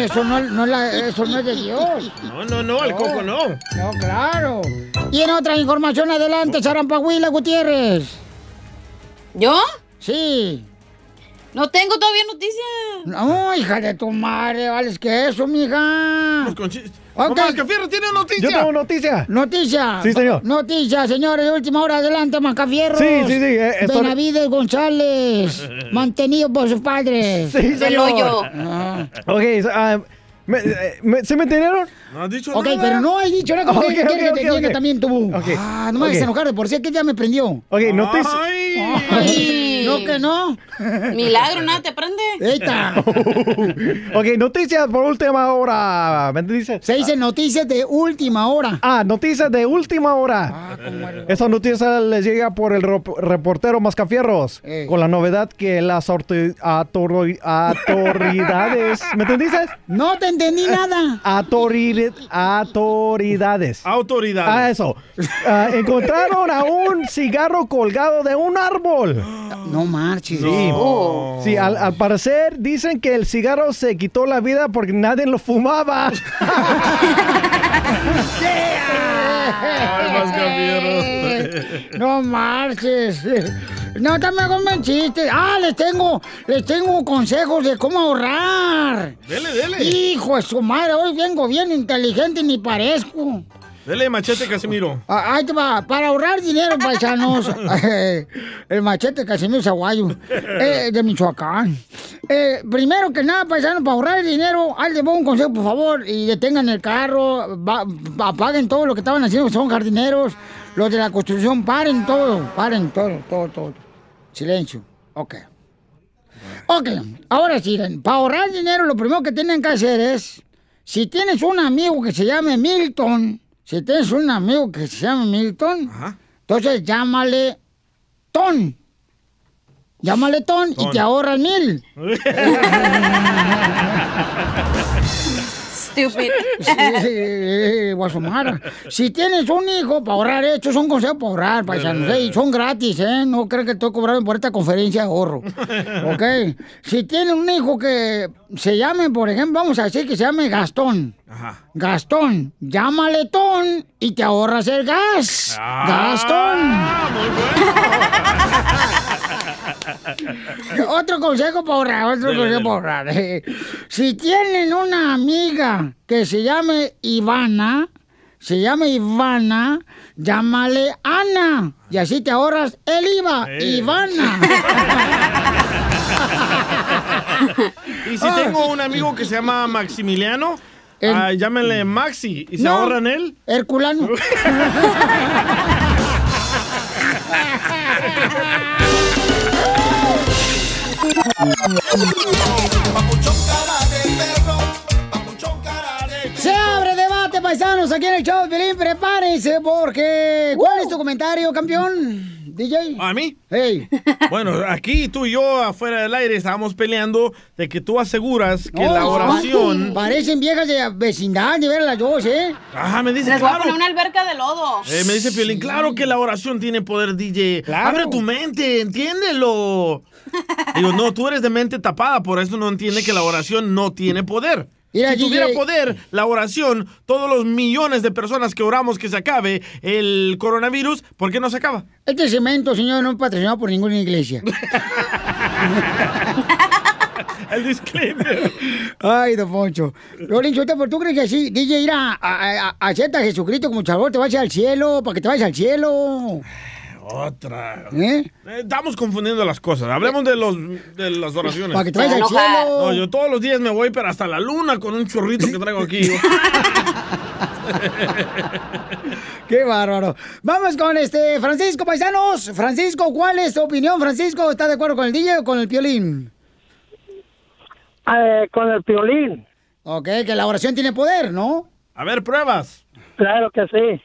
No, eso no, no es la- eso no es de Dios. No, no, no, el coco no. No, claro. Y en otra información, adelante, Sarampahuila Gutiérrez. ¿Yo? Sí. No tengo todavía noticias. No, hija de tu madre, vales que eso, mija. Ok. Mamá, Mascafierro tiene noticia. Yo tengo noticia. Noticia. Sí, señor. Noticia, señores, de última hora, adelante, Macafierros. Sí, sí, sí, eh, Benavides González, mantenido por sus padres. Sí, señor. Ah. Ok, ah, me- eh, me- ¿se me entendieron? No has dicho Ok, nada. pero no has dicho nada como Ok, que quieres ok, que te ok, ok. también tú. Ok, Ah, no me ok. vayas a enojar, de por sí que ya me prendió. Ok, noticia. Ay. No, que no. Milagro, nada te prende. Eita. ok, noticias por última hora. ¿Me dice? Se dice noticias de última hora. Ah, noticias de última hora. Ah, Esa noticia les llega por el rep- reportero Mascafierros. Eh. Con la novedad que las autoridades. ¿Me entendiste? No te entendí nada. Autori- autoridades. Autoridades. Ah, eso. Ah, encontraron a un cigarro colgado de un árbol. No marches. Sí, sí al, al parecer dicen que el cigarro se quitó la vida porque nadie lo fumaba. No marches. No te me convenciste. Ah, les tengo, les tengo consejos de cómo ahorrar. Dele, dele. Hijo de su madre, hoy vengo bien inteligente ni parezco. Dele machete, Casimiro. Ah, Ahí te va, para ahorrar dinero, paisanos. eh, el machete Casimiro Zaguayo, eh, de Michoacán. Eh, primero que nada, paisanos, para ahorrar el dinero, les voy un consejo, por favor, y detengan el carro, va- apaguen todo lo que estaban haciendo, que son jardineros, los de la construcción, paren todo, paren todo, todo, todo. Silencio. Ok. Ok, ahora sí, para ahorrar dinero, lo primero que tienen que hacer es, si tienes un amigo que se llame Milton, si tienes un amigo que se llame Milton, entonces llámale Ton. Llámale Ton, y te ahorras mil. Stupid. Sí, Guasomara. Si tienes un hijo para ahorrar, estos son consejos para ahorrar, paisanos. ¿eh? Y son gratis, ¿eh? No creen que estoy cobrando por esta conferencia de ahorro. ¿Ok? Si tienes un hijo que se llame, por ejemplo, vamos a decir que se llame Gastón. Gastón, llámale Ton y te ahorras el gas. Gastón. Otro consejo para ahorrar, otro Dele, consejo dele. para ahorrar. Si tienen una amiga que se llame Ivana, se llama Ivana, llámale Ana. Y así te ahorras el IVA, Eh. Ivana. Y si tengo un amigo que se llama Maximiliano, ah, llámenle Maxi y se No. ahorran él. Herculano. Se abre debate, paisanos, aquí en el show de Pelín. Prepárense porque... ¿Cuál es tu comentario, campeón? DJ. ¿A mí? Hey. Bueno, aquí tú y yo afuera del aire estábamos peleando de que tú aseguras que Oh, la oración... Parecen viejas de vecindad, de ver las dos, ¿eh? Ajá, me dice Les voy a claro. poner una alberca de lodo. Eh, me dice Piolín, claro que la oración tiene poder, DJ. Claro. Abre tu mente, entiéndelo. Digo, no, tú eres de mente tapada, por eso no entiende que la oración no tiene poder. Mira, si tuviera poder la oración, todos los millones de personas que oramos que se acabe el coronavirus, ¿por qué no se acaba? Este cemento, señor, no es patrocinado por ninguna iglesia. El disclaimer. Ay, don Poncho. Violín, Sotelo, ¿tú crees que sí? DJ, ir a, a- a- acepta a Jesucristo como Salvador, te vayas al cielo, para que te vayas al cielo. Otra. ¿Eh? Eh, Estamos confundiendo las cosas. Hablemos de, los, de las oraciones. Para que vayas al cielo. No, yo todos los días me voy, pero hasta la luna con un chorrito que traigo aquí. Qué bárbaro. Vamos con este Francisco Paisanos. Francisco, ¿cuál es tu opinión, Francisco? ¿Estás de acuerdo con el DJ o con el piolín? Eh, con el piolín. Ok, que la oración tiene poder, ¿no? A ver, pruebas. Claro que sí.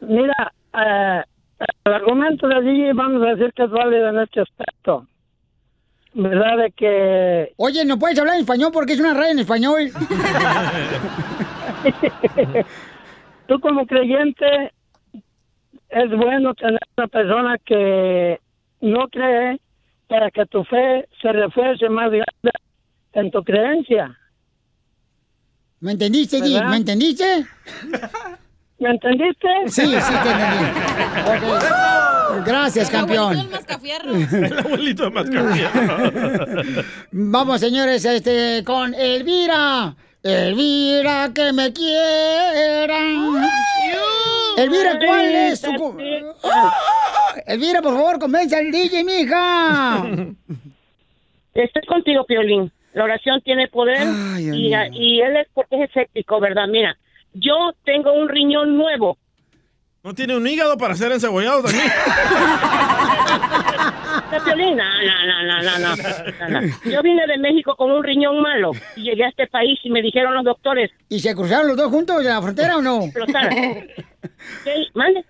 Mira, eh, el argumento de allí vamos a decir que es válido en este aspecto. ¿Verdad? De que Oye, ¿no puedes hablar en español porque es una radio en español? tú como creyente es bueno tener una persona que no cree para que tu fe se refuerce más grande en tu creencia. ¿Me entendiste, Di? ¿Verdad? ¿Me entendiste? ¿Me entendiste? Sí, sí, te entendí. Gracias, campeón. El abuelito de Mascafierro. Vamos, señores, este, con Elvira. Elvira, que me quiera. Elvira, ¿cuál es tu... ¡Ah! Elvira, por favor, convence al DJ, mija. Estoy contigo, Piolín. La oración tiene poder y él es porque es escéptico, ¿verdad? Mira, yo tengo un riñón nuevo. ¿No tiene un hígado para ser encebollado también? No, no, no, no, no, no, no, no. Yo vine de México con un riñón malo y llegué a este país y me dijeron los doctores, ¿Y se cruzaron los dos juntos de la frontera o no? ¿Mande?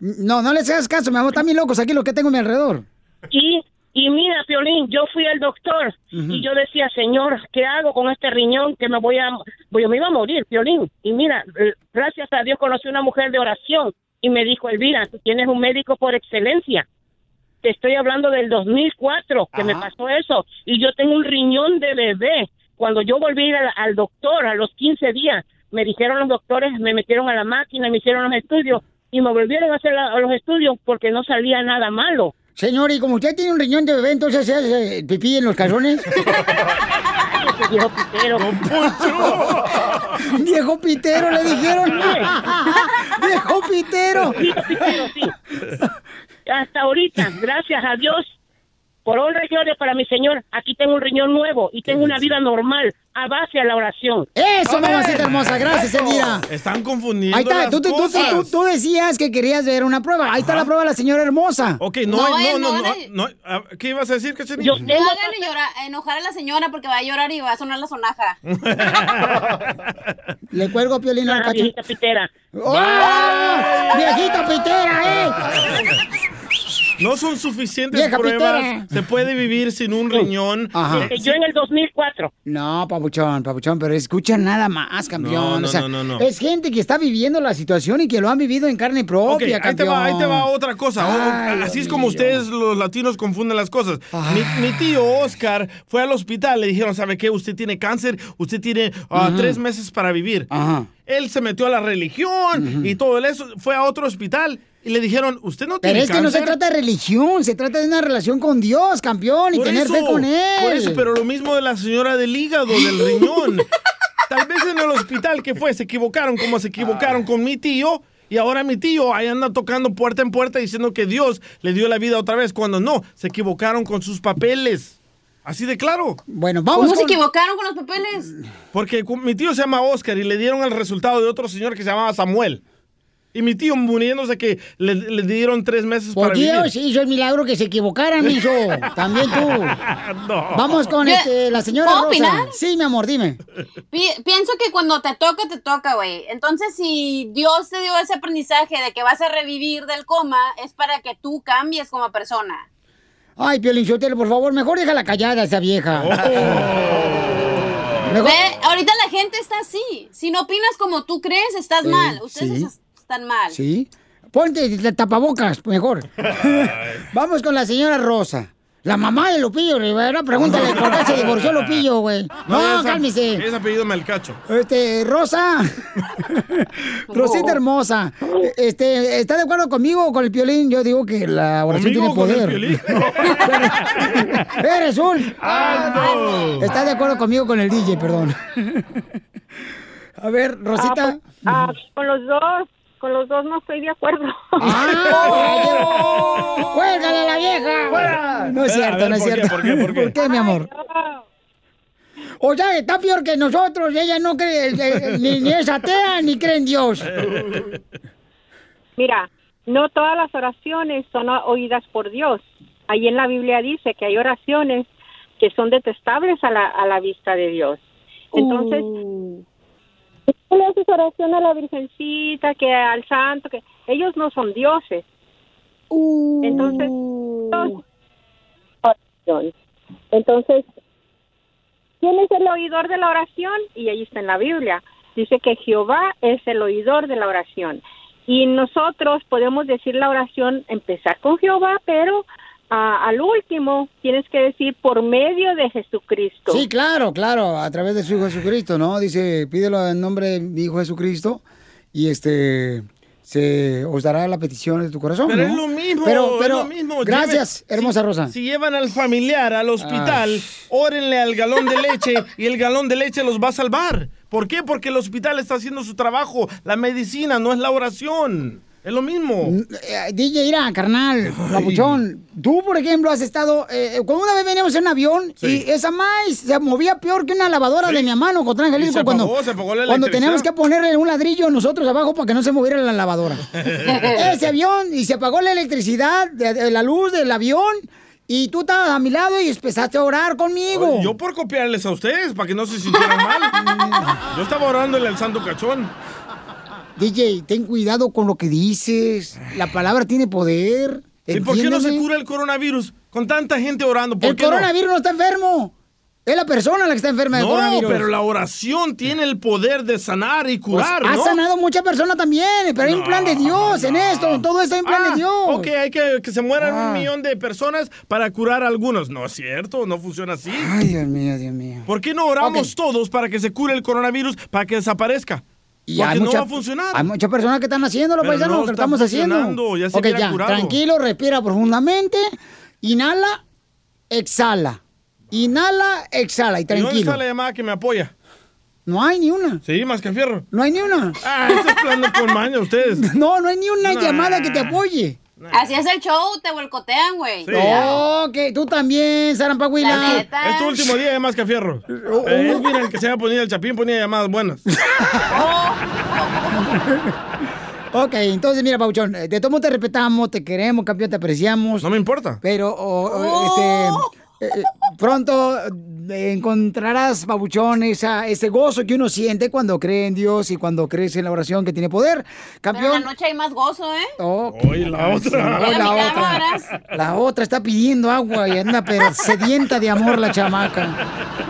No, no les hagas caso, mi amor. Están bien locos aquí los que tengo a mi alrededor. Y, y mira, Piolín, yo fui al doctor y yo decía, señor, ¿qué hago con este riñón que me voy a, voy, me iba a morir, Piolín? Y mira, eh, gracias a Dios conocí una mujer de oración y me dijo, Elvira, tú tienes un médico por excelencia. Te estoy hablando del 2004 que me pasó eso y yo tengo un riñón de bebé. Cuando yo volví a al, al doctor a los 15 días, me dijeron los doctores, me metieron a la máquina, me hicieron los estudios y me volvieron a hacer la- los estudios porque no salía nada malo. Señor, y como usted tiene un riñón de bebé, entonces se hace pipí en los calzones. Viejo pitero. Viejo pitero, le dijeron. Viejo pitero. Viejo pitero, sí. Hasta ahorita, gracias a Dios, por honra y gloria para mi Señor, aquí tengo un riñón nuevo y tengo una vida normal a base a la oración. Eso, mamacita hermosa. Gracias, Elvira. Están confundiendo Ahí está, las tú, tú, tú, cosas. tú- tú decías que querías ver una prueba. Ahí está la prueba de la señora hermosa. Ok, no, no, no, no, no, no. ¿Qué ibas a decir, Cachanilla? No hagan llorar- enojar a la señora porque va a llorar y va a sonar la sonaja. Le cuelgo piolín a la cacha. viejita pitera. ¡Oh! ¡Viejita pitera, eh! No son suficientes Vieja pruebas. pitera. Se puede vivir sin un riñón. Ajá. Eh, Yo en el 2004. No, papuchón, papuchón, pero escucha nada más, campeón. No, no, o sea, no, no, no. Es gente que está viviendo la situación y que lo han vivido en carne Ok, propia, ahí te, campeón. va, ahí te va otra cosa. O- Ay, Así Dios es como mío. ustedes los latinos confunden las cosas. Mi, mi tío Oscar fue al hospital, le dijeron, ¿sabe qué? Usted tiene cáncer, usted tiene ah, Ujú. tres meses para vivir. Ajá. Él se metió a la religión y todo eso, fue a otro hospital y le dijeron, ¿usted no Pero tiene es que no se cáncer?" trata de religión, se trata de una relación con Dios, campeón, y Por tener eso, fe con él. Por eso, pero lo mismo de la señora del hígado, del riñón. Tal vez en el hospital que fue, se equivocaron como se equivocaron con mi tío. Y ahora mi tío ahí anda tocando puerta en puerta diciendo que Dios le dio la vida otra vez, cuando no, se equivocaron con sus papeles. Así de claro. Bueno, ¿Cómo se equivocaron con los papeles? Porque mi tío se llama Oscar y le dieron el resultado de otro señor que se llamaba Samuel. Y mi tío muriéndose que le, le dieron tres meses Por para Dios vivir. hizo el milagro que se equivocaran, mijo. También tú. No. Vamos con Yo- este, la señora ¿Puedo Rosa. opinar? Sí, mi amor, dime. Pi- pienso que cuando te toca, te toca, güey. Entonces, si Dios te dio ese aprendizaje de que vas a revivir del coma, es para que tú cambies como persona. Ay, Piolín Sotelo, por favor, mejor déjala callada esa vieja. Mejor- Ve, ahorita la gente está así. Si no opinas como tú crees, estás Eh, mal. Ustedes sí. Están mal. Sí. Ponte el tapabocas, mejor. Vamos con la señora Rosa. La mamá de Lupillo Rivera, pregúntale por qué se divorció Lupillo, güey. No, es- cálmese. Es apellido Melcacho. Este, Rosa. Rosita hermosa. Este, ¿está de acuerdo conmigo o con el piolín? Yo digo que la oración ¿Conmigo tiene o con el poder. Piolín? Eres un. Ah, no. ¿Está de acuerdo conmigo o con el DJ, perdón? A ver, Rosita. Ah, pues, con los dos, con los dos no estoy de acuerdo. ¡Ah! ¡Cuélgale a la vieja! No es A cierto, ver, no es ¿por qué, cierto. por qué, por qué? mi amor? O sea, está peor que nosotros. Ella no cree, ni, ni es atea ni cree en Dios. Mira, no todas las oraciones son oídas por Dios. Ahí en la Biblia dice que hay oraciones que son detestables a la, a la vista de Dios. Entonces, tú le haces oración a la Virgencita, que al Santo, que ellos no son dioses. Entonces, oración. Entonces, ¿quién es el oidor de la oración? Y ahí está en la Biblia. Dice que Jehová es el oidor de la oración. Y nosotros podemos decir la oración, empezar con Jehová, pero ah, al último tienes que decir por medio de Jesucristo. Sí, claro, claro, a través de su Hijo Jesucristo, ¿no? Dice, pídelo en nombre de mi Hijo Jesucristo y este se os dará la petición de tu corazón. Pero ¿no? es lo mismo, Pero, es lo mismo. gracias, hermosa si- Rosa. Si llevan al familiar al hospital, órenle al galón de leche y el galón de leche los va a salvar. ¿Por qué? Porque el hospital está haciendo su trabajo. La medicina no es la oración. Es lo mismo. Eh, DJ, mira, carnal, papuchón. Tú, por ejemplo, has estado. Eh, cuando una vez veníamos en un avión Sí. y esa maíz se movía peor que una lavadora de mi Cotlán Y Jalisco, se cuando, apagó, se apagó la cuando teníamos que ponerle un ladrillo nosotros abajo para que no se moviera la lavadora. Ese avión y se apagó la electricidad, de, de la luz del avión. Y tú estabas a mi lado y empezaste a orar conmigo. Yo por copiarles a ustedes, para que no se sintieran mal. Yo estaba orándole al santo cachón. DJ, ten cuidado con lo que dices. La palabra tiene poder. ¿Y por qué no se cura el coronavirus? Con tanta gente orando. ¿por El qué no? coronavirus no? está enfermo. Es la persona la que está enferma del No, coronavirus. pero la oración tiene el poder de sanar y Pues, curar, ha ¿no? sanado mucha persona también, pero hay un plan de Dios en esto, todo esto hay un plan Ah, de Dios. Ok, hay que que se mueran Ah. un millón de personas para curar a algunos. No es cierto, no funciona así. Ay, Dios mío, Dios mío. ¿Por qué no oramos todos para que se cure el coronavirus, para que desaparezca? Porque no va a funcionar. Hay muchas personas que están haciéndolo, Pero paisanos, no que estamos haciendo. ya se ok, ya, curado. tranquilo, respira profundamente, inhala, exhala. Inhala, exhala y ¿Y dónde tranquilo. está la llamada que me apoya? No hay ni una. Sí, más que fierro. No hay ni una. Ah, estás hablando con maña ustedes. No, no hay ni una Nah. llamada que te apoye. Así es el show, te boicotean, güey. No, que tú también, La Sarampahuila. neta. Es tu último día de más que fierro. Oh, Eh, es mira el que se había ponido el chapín, ponía llamadas buenas. Ok, entonces mira, Pauchón, de todo modo te respetamos, te queremos, campeón, te apreciamos. No me importa. Pero, o- o, este, eh, eh, pronto eh, encontrarás, Pabuchón, esa, ese gozo que uno siente cuando cree en Dios y cuando crees en la oración que tiene poder. Pero en Campeón. la noche hay más gozo, ¿eh? Oh, Oye, la otra. la otra. La otra está pidiendo agua y anda pero sedienta de amor la chamaca.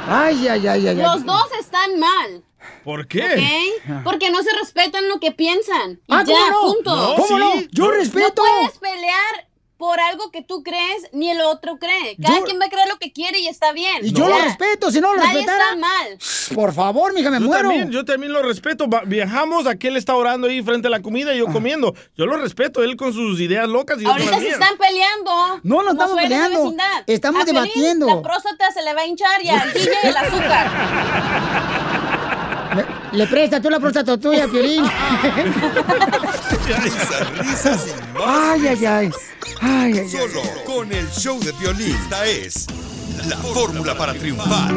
Ay, ay, ay, ay. ay. Los dos están mal, ¿Por qué? Porque no se respetan lo que piensan. Y Ah, ya, ¿cómo no? punto. No, ¿Cómo no? Yo respeto. No puedes pelear por algo que tú crees ni el otro cree. Cada Yo- quien va a creer lo que quiere y está bien. Y yo lo respeto, si no lo Nadie respetara. está mal. Por favor, mija, me Yo muero. también, yo también lo respeto. Viajamos, aquel está orando ahí frente a la comida y yo comiendo. Yo lo respeto, él con sus ideas locas y Ahorita se están peleando. No, no estamos peleando. vecindad. Estamos A debatiendo. La próstata se le va a hinchar y al DJ el azúcar. Le, presta tú la próstata tuya, Piolín. Risas, risas y más. Ay, ay, ay. Ay, ay, ay. Solo con el show de violín. Esta es la fórmula para triunfar.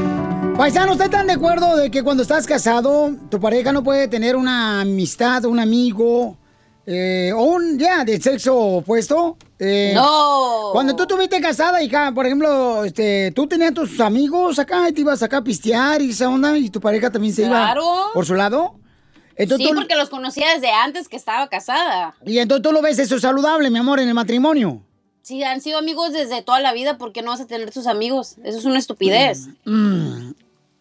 Paisanos, ¿ustedes están de acuerdo de que cuando estás casado, tu pareja no puede tener una amistad, un amigo, eh, o un, ya, de sexo opuesto? Eh, No. Cuando tú estuviste casada, hija, por ejemplo, este, tú tenías tus amigos acá y te ibas acá a pistear y esa onda, y tu pareja también se Claro. iba por su lado. Entonces, sí, tú- porque los conocía desde antes que estaba casada. Y entonces tú lo ves eso saludable, mi amor, en el matrimonio. Sí, han sido amigos desde toda la vida, ¿por qué no vas a tener tus amigos? Eso es una estupidez. Mm,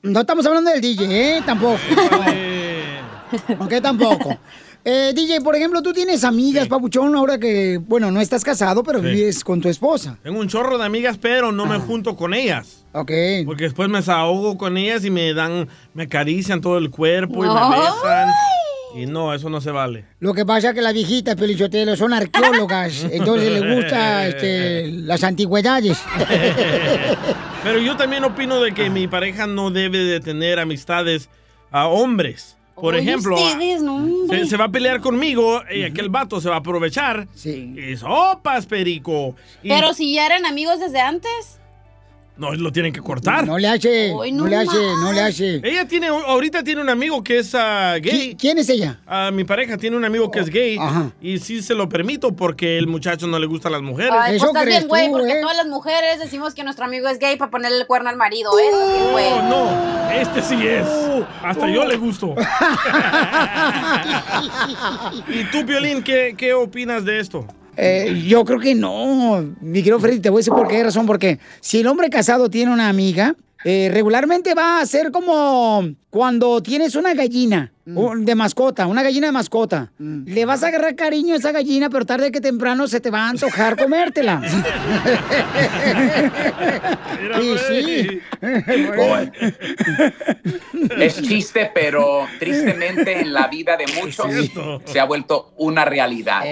No estamos hablando del DJ, ¿eh? Tampoco. ok, tampoco. Eh, DJ, por ejemplo, tú tienes amigas, papuchón, ahora que, bueno, no estás casado, pero Sí. vives con tu esposa. Tengo un chorro de amigas, pero no me junto con ellas. Ok. Porque después me desahogo con ellas y me dan, me acarician todo el cuerpo y me besan. Y no, eso no se vale. Lo que pasa es que las viejitas, Pelichotelo, son arqueólogas, entonces les gusta este, las antigüedades. Pero yo también opino de que mi pareja no debe de tener amistades a hombres. Por Oye, ejemplo, ustedes, no, hombre. se, se va a pelear conmigo y aquel vato se va a aprovechar. Y sopas, perico. Y- Pero si ya eran amigos desde antes. No, lo tienen que cortar. No le hace, Ay, no, no le hace, no le hace. Ella tiene, ahorita tiene un amigo que es ah, gay. ¿Quién es ella? Ah, mi pareja tiene un amigo que es gay. Y sí se lo permito porque el muchacho no le gustan las mujeres. Ay, pues estás bien, güey, porque ¿eh? todas las mujeres decimos que nuestro amigo es gay para ponerle el cuerno al marido, ¿eh? Güey. No, no, este sí es. Hasta yo le gusto. ¿Y tú, Violín, qué, qué opinas de esto? Eh, yo creo que no, mi querido Freddy, te voy a decir por qué razón. Porque si el hombre casado tiene una amiga, eh, regularmente va a ser como cuando tienes una gallina o- de mascota, una gallina de mascota. Le vas a agarrar cariño a esa gallina, pero tarde que temprano se te va a antojar comértela. sí, sí. Es chiste, pero tristemente en la vida de muchos se ha vuelto una realidad.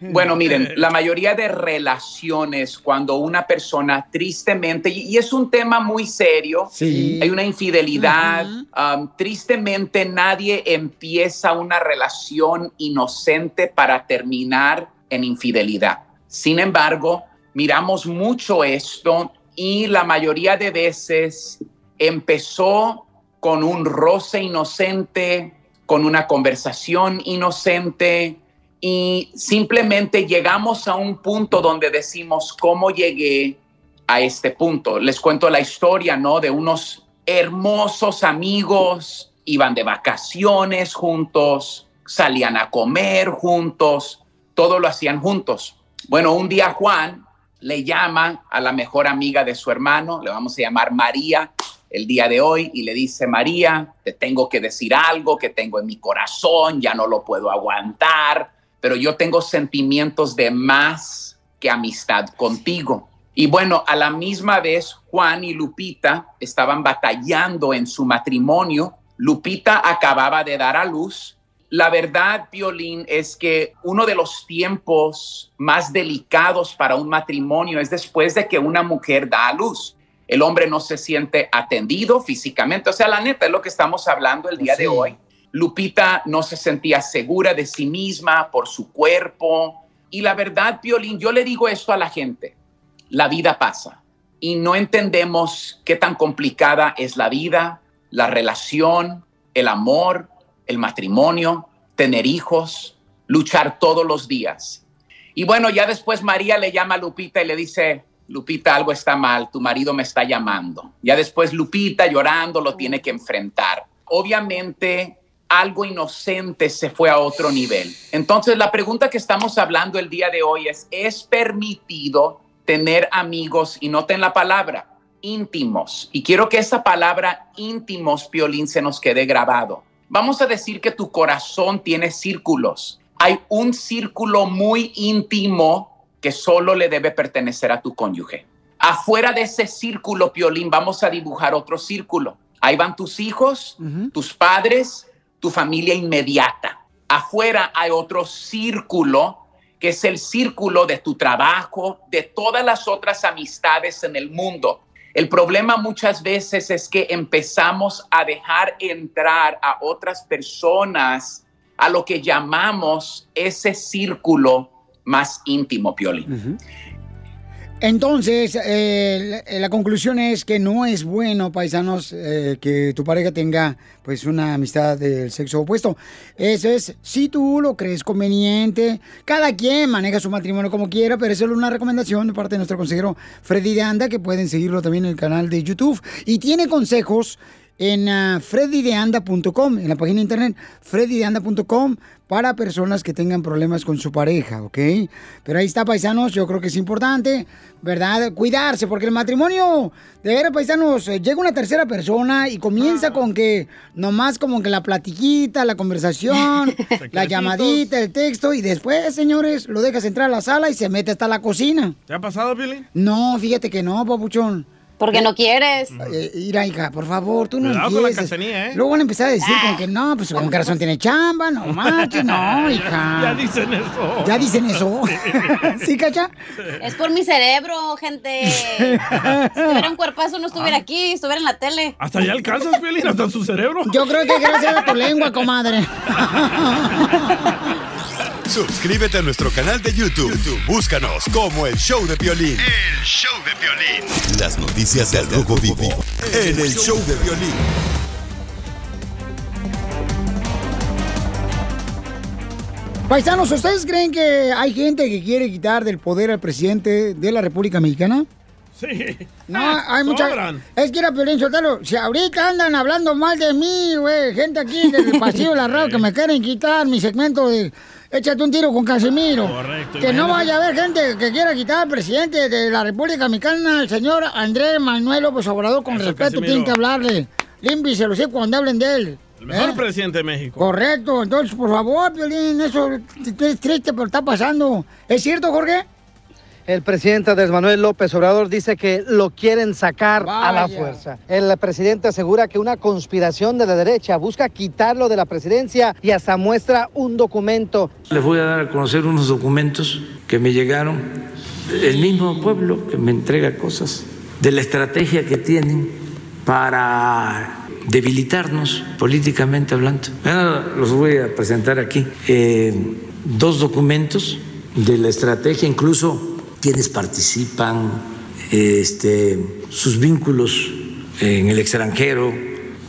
Bueno, miren, la mayoría de relaciones, cuando una persona tristemente, y y es un tema muy serio, Sí. hay una infidelidad, um, tristemente nadie empieza una relación inocente para terminar en infidelidad. Sin embargo, miramos mucho esto y la mayoría de veces empezó con un roce inocente, con una conversación inocente y simplemente llegamos a un punto donde decimos cómo llegué a este punto. Les cuento la historia, ¿no? De unos hermosos amigos, iban de vacaciones juntos, salían a comer juntos, todo lo hacían juntos. Bueno, un día Juan le llama a la mejor amiga de su hermano, le vamos a llamar María el día de hoy, y le dice, María, te tengo que decir algo que tengo en mi corazón, ya no lo puedo aguantar, pero yo tengo sentimientos de más que amistad contigo. Y bueno, a la misma vez, Juan y Lupita estaban batallando en su matrimonio. Lupita acababa de dar a luz. La verdad, Violín, es que uno de los tiempos más delicados para un matrimonio es después de que una mujer da a luz. El hombre no se siente atendido físicamente. O sea, la neta es lo que estamos hablando el día de hoy. Lupita no se sentía segura de sí misma por su cuerpo. Y la verdad, Violín, yo le digo esto a la gente la vida pasa y no entendemos qué tan complicada es la vida, la relación, el amor, el matrimonio, tener hijos, luchar todos los días. Y bueno, ya después María le llama a Lupita y le dice, Lupita, algo está mal, tu marido me está llamando. Ya después Lupita llorando lo tiene que enfrentar. Obviamente algo inocente se fue a otro nivel. Entonces la pregunta que estamos hablando el día de hoy es, ¿es permitido tener amigos, y noten la palabra, íntimos? Y quiero que esa palabra íntimos, Piolín, se nos quede grabado. Vamos a decir que tu corazón tiene círculos. Hay un círculo muy íntimo que solo le debe pertenecer a tu cónyuge. Afuera de ese círculo, Piolín, vamos a dibujar otro círculo. Ahí van tus hijos, tus padres, tu familia inmediata. Afuera hay otro círculo que es el círculo de tu trabajo, de todas las otras amistades en el mundo. El problema muchas veces es que empezamos a dejar entrar a otras personas a lo que llamamos ese círculo más íntimo, Pioli. Entonces, eh, la, conclusión es que no es bueno, paisanos, eh, que tu pareja tenga pues una amistad del sexo opuesto. Eso es, si tú lo crees conveniente, cada quien maneja su matrimonio como quiera, pero eso es una recomendación de parte de nuestro consejero Freddy de Anda, que pueden seguirlo también en el canal de YouTube. Y tiene consejos en ah, freddydeanda.com, en la página de internet freddydeanda.com para personas que tengan problemas con su pareja, ¿ok? Pero ahí está, paisanos, yo creo que es importante, ¿verdad? Cuidarse, porque el matrimonio, de veras, paisanos, eh, llega una tercera persona y comienza con que nomás como que la platiquita, la conversación, la llamadita, el texto, y después, señores, lo dejas entrar a la sala y se mete hasta la cocina. ¿Te ha pasado, Billy? No, fíjate que no, papuchón. Porque no quieres. Eh, Mira, hija, por favor, tú no Cuidado con la ¿eh? Luego van a empezar a decir como que no, pues con qué razón tiene chamba, no manches, no, hija. Ya dicen eso. ¿Ya dicen eso? ¿Sí, cacha? Es por mi cerebro, gente. Si tuviera un cuerpazo no estuviera aquí, estuviera en la tele. Hasta allá alcanzas, Billy, hasta su cerebro. Yo creo que gracias a tu lengua, comadre. Suscríbete a nuestro canal de YouTube. YouTube, Búscanos como el show de violín. El show de violín. Las noticias del Rojo Vivo en el show de violín. Paisanos, ¿ustedes creen que hay gente que quiere quitar del poder al presidente de la República Mexicana? Sí. No, hay mucha. Sobran. Es que era Piolín Sotelo. Si ahorita andan hablando mal de mí, güey, gente aquí del pasillo de la radio que me quieren quitar mi segmento de Échate un tiro con Casimiro. Correcto, Que no vaya a haber gente que quiera quitar al presidente de la República Mexicana, el señor Andrés Manuel López Obrador, con Eso, respeto Casimiro. tienen que hablarle. Límpiese los hocico cuando hablen de él. El mejor ¿Eh? presidente de México. Correcto, entonces, por favor, Piolín, eso es triste, pero está pasando. ¿Es cierto, Jorge? El presidente Andrés Manuel López Obrador dice que lo quieren sacar a la fuerza. El presidente asegura que una conspiración de la derecha busca quitarlo de la presidencia y hasta muestra un documento. Les voy a dar a conocer unos documentos que me llegaron. El mismo pueblo que me entrega cosas de la estrategia que tienen para debilitarnos políticamente hablando. Ahora los voy a presentar aquí. Eh, dos documentos de la estrategia, incluso quienes participan, este, sus vínculos en el extranjero,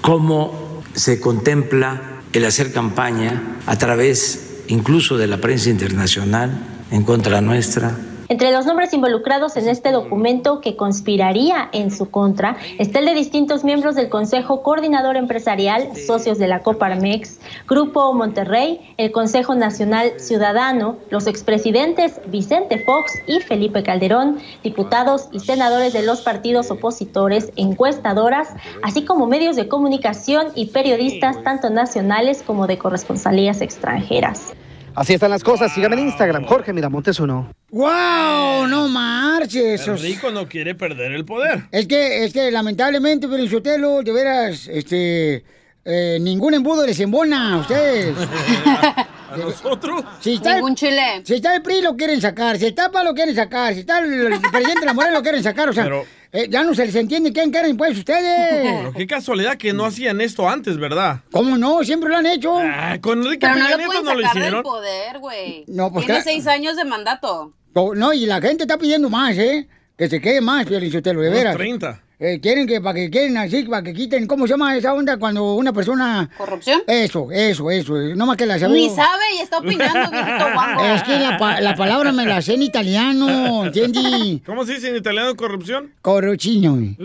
cómo se contempla el hacer campaña a través incluso de la prensa internacional en contra nuestra. Entre los nombres involucrados en este documento que conspiraría en su contra está el de distintos miembros del Consejo Coordinador Empresarial, socios de la Coparmex, Grupo Monterrey, el Consejo Nacional Ciudadano, los expresidentes Vicente Fox y Felipe Calderón, diputados y senadores de los partidos opositores, encuestadoras, así como medios de comunicación y periodistas tanto nacionales como de corresponsalías extranjeras. Así están las cosas. Síganme en Instagram, Jorge Miramontes uno. ¡Wow! No marches. El rico no quiere perder el poder. Es que, es que lamentablemente, Sotelo, de veras, este, eh, ningún embudo les embona a ustedes. ¿A nosotros? Si está Ningún chile. Si está el PRI lo quieren sacar, si está PA lo quieren sacar, si está el, el presidente de la Morena lo quieren sacar, o sea, Pero- eh, ya no se les entiende quién quieren pues ustedes. Pero qué casualidad que no hacían esto antes, ¿verdad? ¿Cómo no? Siempre lo han hecho. Ah, con Enrique Pero no lo Nieto pueden no lo sacar del hicieron. poder, güey. No, pues Tiene claro. seis años de mandato. No, y la gente está pidiendo más, ¿eh? Que se quede más, Sotelo, de Unos veras. 30. Eh, quieren que para que quieren así, para que quiten, ¿cómo se llama esa onda cuando una persona... ¿Corrupción? Eso, eso, eso, no más que la sabe. Ni sabe y está opinando. Es que la, pa- la palabra me la sé en italiano, ¿entiendes? ¿Cómo se dice en italiano corrupción? Corruchino.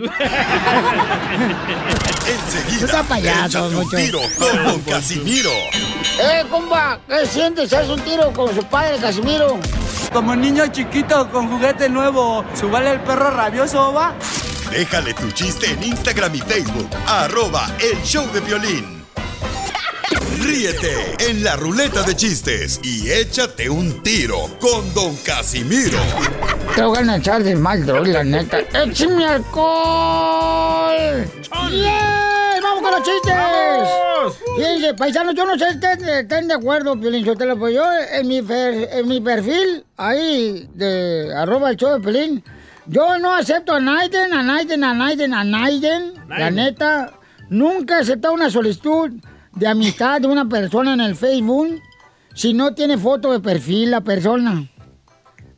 Enseguida, Está payaso, un mucho. tiro con Don Casimiro. ¡Eh, compa! ¿Qué sientes? ¿Haz un tiro con su padre, Casimiro? Como niño chiquito con juguete nuevo, ¿subale el perro rabioso, va? Déjale tu chiste en Instagram y Facebook. Arroba el show de violín. Ríete en la ruleta de chistes y échate un tiro con Don Casimiro. Te voy a echar de mal, droga, la neta. ¡Échame alcohol! ¡Yeah! ¡Vamos con los chistes! Fíjense, paisanos, yo no sé si estén, de acuerdo, Piolín Sotelo, pues yo en mi, fer- en mi perfil, ahí, de arroba el show de Piolín, yo no acepto a Naiden, a Naiden, a Naiden, a Naiden. La neta, nunca he aceptado una solicitud de amistad de una persona en el Facebook si no tiene foto de perfil la persona.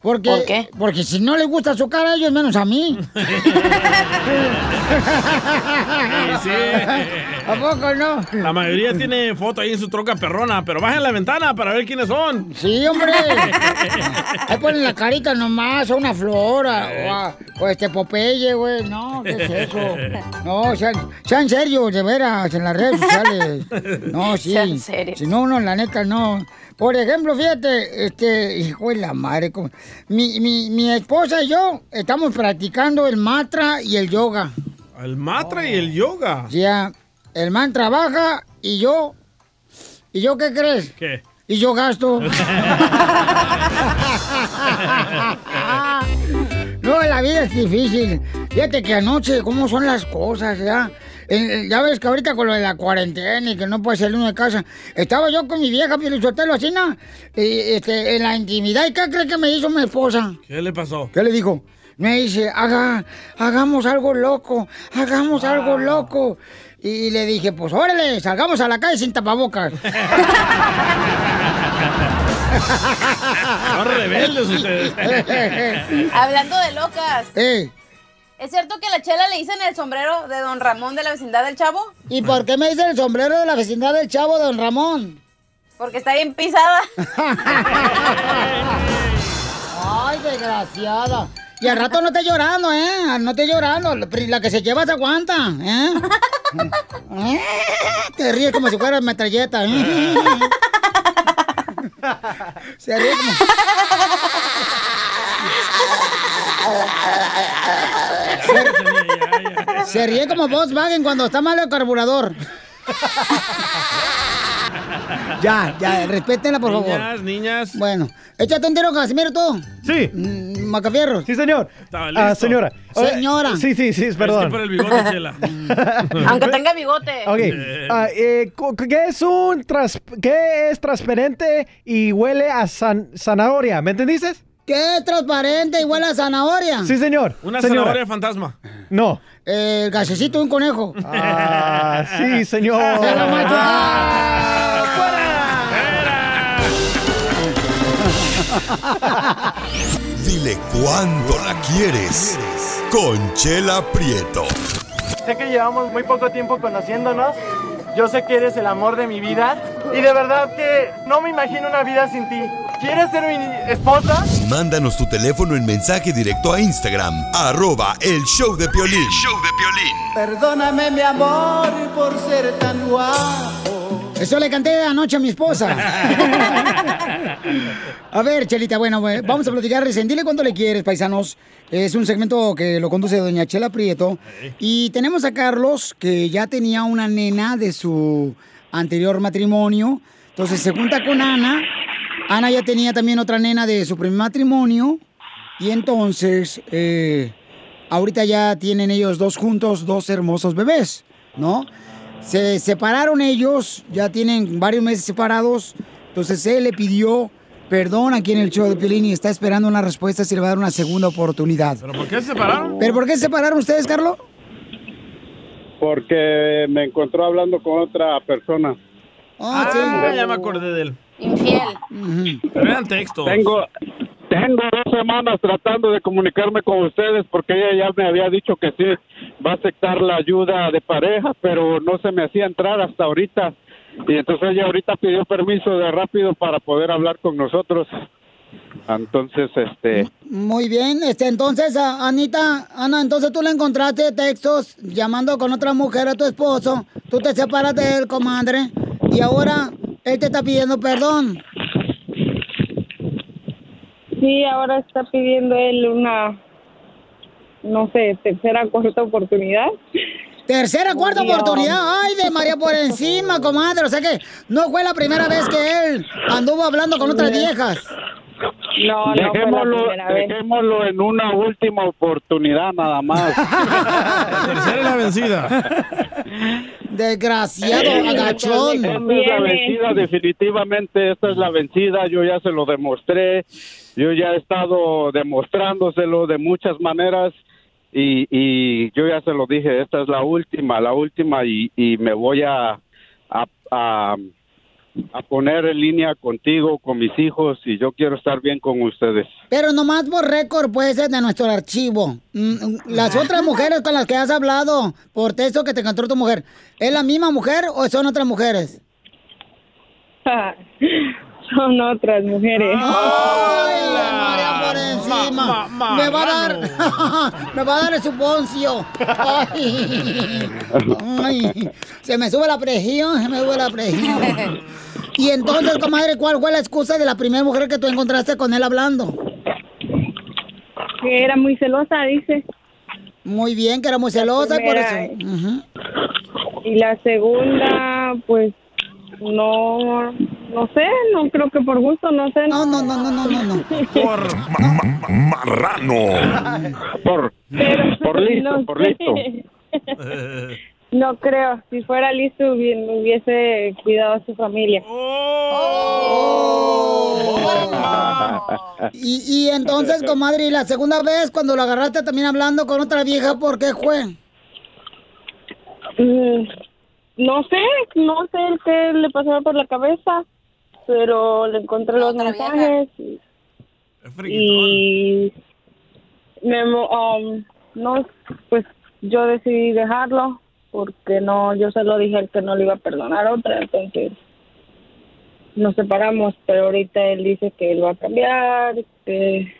Porque, ¿Por qué? Porque si no les gusta su cara a ellos, menos a mí. Sí. ¿A poco no? La mayoría tiene foto ahí en su troca perrona, pero bajen la ventana para ver quiénes son. Sí, hombre. Ahí ponen la carita nomás, a una flora, o, a- o este Popeye, güey. No, ¿qué es eso? No, sean, sean serios, de veras, en las redes sociales. No, sí. Sean serios. Si no, uno, la neta, no. Por ejemplo, fíjate, este, hijo de la madre, como- mi, mi, mi esposa y yo estamos practicando el mantra y el yoga. El matra y el yoga. Ya, el man trabaja y yo, ¿y yo qué crees? ¿Qué? Y yo gasto. No, la vida es difícil. Fíjate que anoche, ¿cómo son las cosas, ya? Eh, ya ves que ahorita con lo de la cuarentena y que no puede salir uno de casa. Estaba yo con mi vieja Pielichotelo así, ¿no? Y, este, en la intimidad. ¿Y qué cree que me hizo mi esposa? ¿Qué le pasó? ¿Qué le dijo? Me dice, haga, hagamos algo loco, hagamos algo loco. Y le dije, pues órale, salgamos a la calle sin tapabocas. Son rebeldes ustedes. Hablando de locas. Eh. ¿Es cierto que a la chela le dicen el sombrero de don Ramón de la vecindad del Chavo? ¿Y por qué me dicen el sombrero de la vecindad del chavo, don Ramón? Porque está bien pisada. Ay, desgraciada. Y al rato no esté llorando, ¿eh? No esté llorando. La que se lleva se aguanta, ¿eh? ¿Eh? Te ríes como si fuera metralleta. ¿eh? Se ríe como... Se, ríe como Volkswagen cuando está mal el carburador. Ya, ya, respétenla, por favor. Niñas, niñas. Bueno, échate un tiro, Casimiro, tú. Sí. Mm, Macafierro. Sí, señor. Ah, señora. Señora. Sí, sí, sí, perdón. Es que por el bigote, Chela. Aunque tenga bigote. Ok. Ah, eh, ¿Qué es un tras- qué es transparente y huele a san- zanahoria? ¿Me entendiste? ¿Qué es transparente huele a zanahoria? Sí, señor. Una Señora. zanahoria fantasma. No. El gasecito de un conejo. Ah, sí, señor. ¡Se lo machuca! Dile cuándo la quieres. Conchela Prieto. Sé que llevamos muy poco tiempo conociéndonos. Yo sé que eres el amor de mi vida. Y de verdad que no me imagino una vida sin ti. ¿Quieres ser mi esposa? Mándanos tu teléfono en mensaje directo a Instagram, arroba el show de Piolín. Perdóname, mi amor, por ser tan guapo. Eso le canté anoche a mi esposa. A ver, Chelita, bueno, bueno, vamos a platicar recién. Dile cuánto le quieres, paisanos. Es un segmento que lo conduce doña Chela Prieto. Y tenemos a Carlos, que ya tenía una nena de su anterior matrimonio. Entonces se junta con Ana. Ana ya tenía también otra nena de su primer matrimonio. Y entonces, eh, ahorita ya tienen ellos dos juntos, dos hermosos bebés, ¿no? Se separaron ellos, ya tienen varios meses separados. Entonces él le pidió perdón aquí en el show de Piolín y está esperando una respuesta si le va a dar una segunda oportunidad. ¿Pero por qué se separaron? ¿Pero por qué se separaron ustedes, Carlos? Porque me encontró hablando con otra persona. Ah, ya me acordé de él. Infiel. Pero eran textos. Tengo, tengo dos semanas tratando de comunicarme con ustedes porque ella ya me había dicho que sí va a aceptar la ayuda de pareja, pero no se me hacía entrar hasta ahorita. Y entonces ella ahorita pidió permiso de rápido para poder hablar con nosotros. Entonces, este, Muy bien, este, entonces, Anita, Ana, entonces tú le encontraste textos llamando con otra mujer a tu esposo, tú te separas de él, comadre, y ahora él te está pidiendo perdón. Sí, ahora está pidiendo él una, no sé, tercera, cuarta oportunidad. Tercera, cuarta oportunidad. Ay, de María por encima, comadre. O sea que no fue la primera vez que él anduvo hablando con otras viejas. No, dejémoslo, dejémoslo en una última oportunidad nada más. La tercera es la vencida. Desgraciado, agachón. Esta es la vencida, definitivamente esta es la vencida, yo ya se lo demostré, yo ya he estado demostrándoselo de muchas maneras y, y yo ya se lo dije, esta es la última, la última y, y me voy a, a, a- a poner en línea contigo, con mis hijos, y yo quiero estar bien con ustedes. Pero nomás por récord puede ser de nuestro archivo. Mm, mm, Las otras mujeres con las que has hablado por texto que te encontró tu mujer, ¿es la misma mujer o son otras mujeres? Son otras mujeres. Me va a dar, me va a dar el suponcio. Ay. Ay, se me sube la presión, se me sube la presión. Y entonces, comadre, ¿cuál fue la excusa de la primera mujer que tú encontraste con él hablando? Que era muy celosa, dice. Muy bien, que era muy celosa y por eso. Ujú. Y la segunda, pues, no, no sé, no creo que por gusto, no sé. No, no, no, no, no, no. no. Por marrano. Por, por listo, no por sé. listo. No creo, si fuera listo hubi- hubiese cuidado a su familia. Y, y entonces, comadre, ¿y la segunda vez cuando lo agarraste también hablando con otra vieja, por qué fue? Mm, No sé, no sé qué le pasaba por la cabeza, pero le encontré los mensajes y, y me, um, no, pues yo decidí dejarlo porque no, yo se lo dije a él que no le iba a perdonar a otra, entonces nos separamos, pero ahorita él dice que él va a cambiar, que,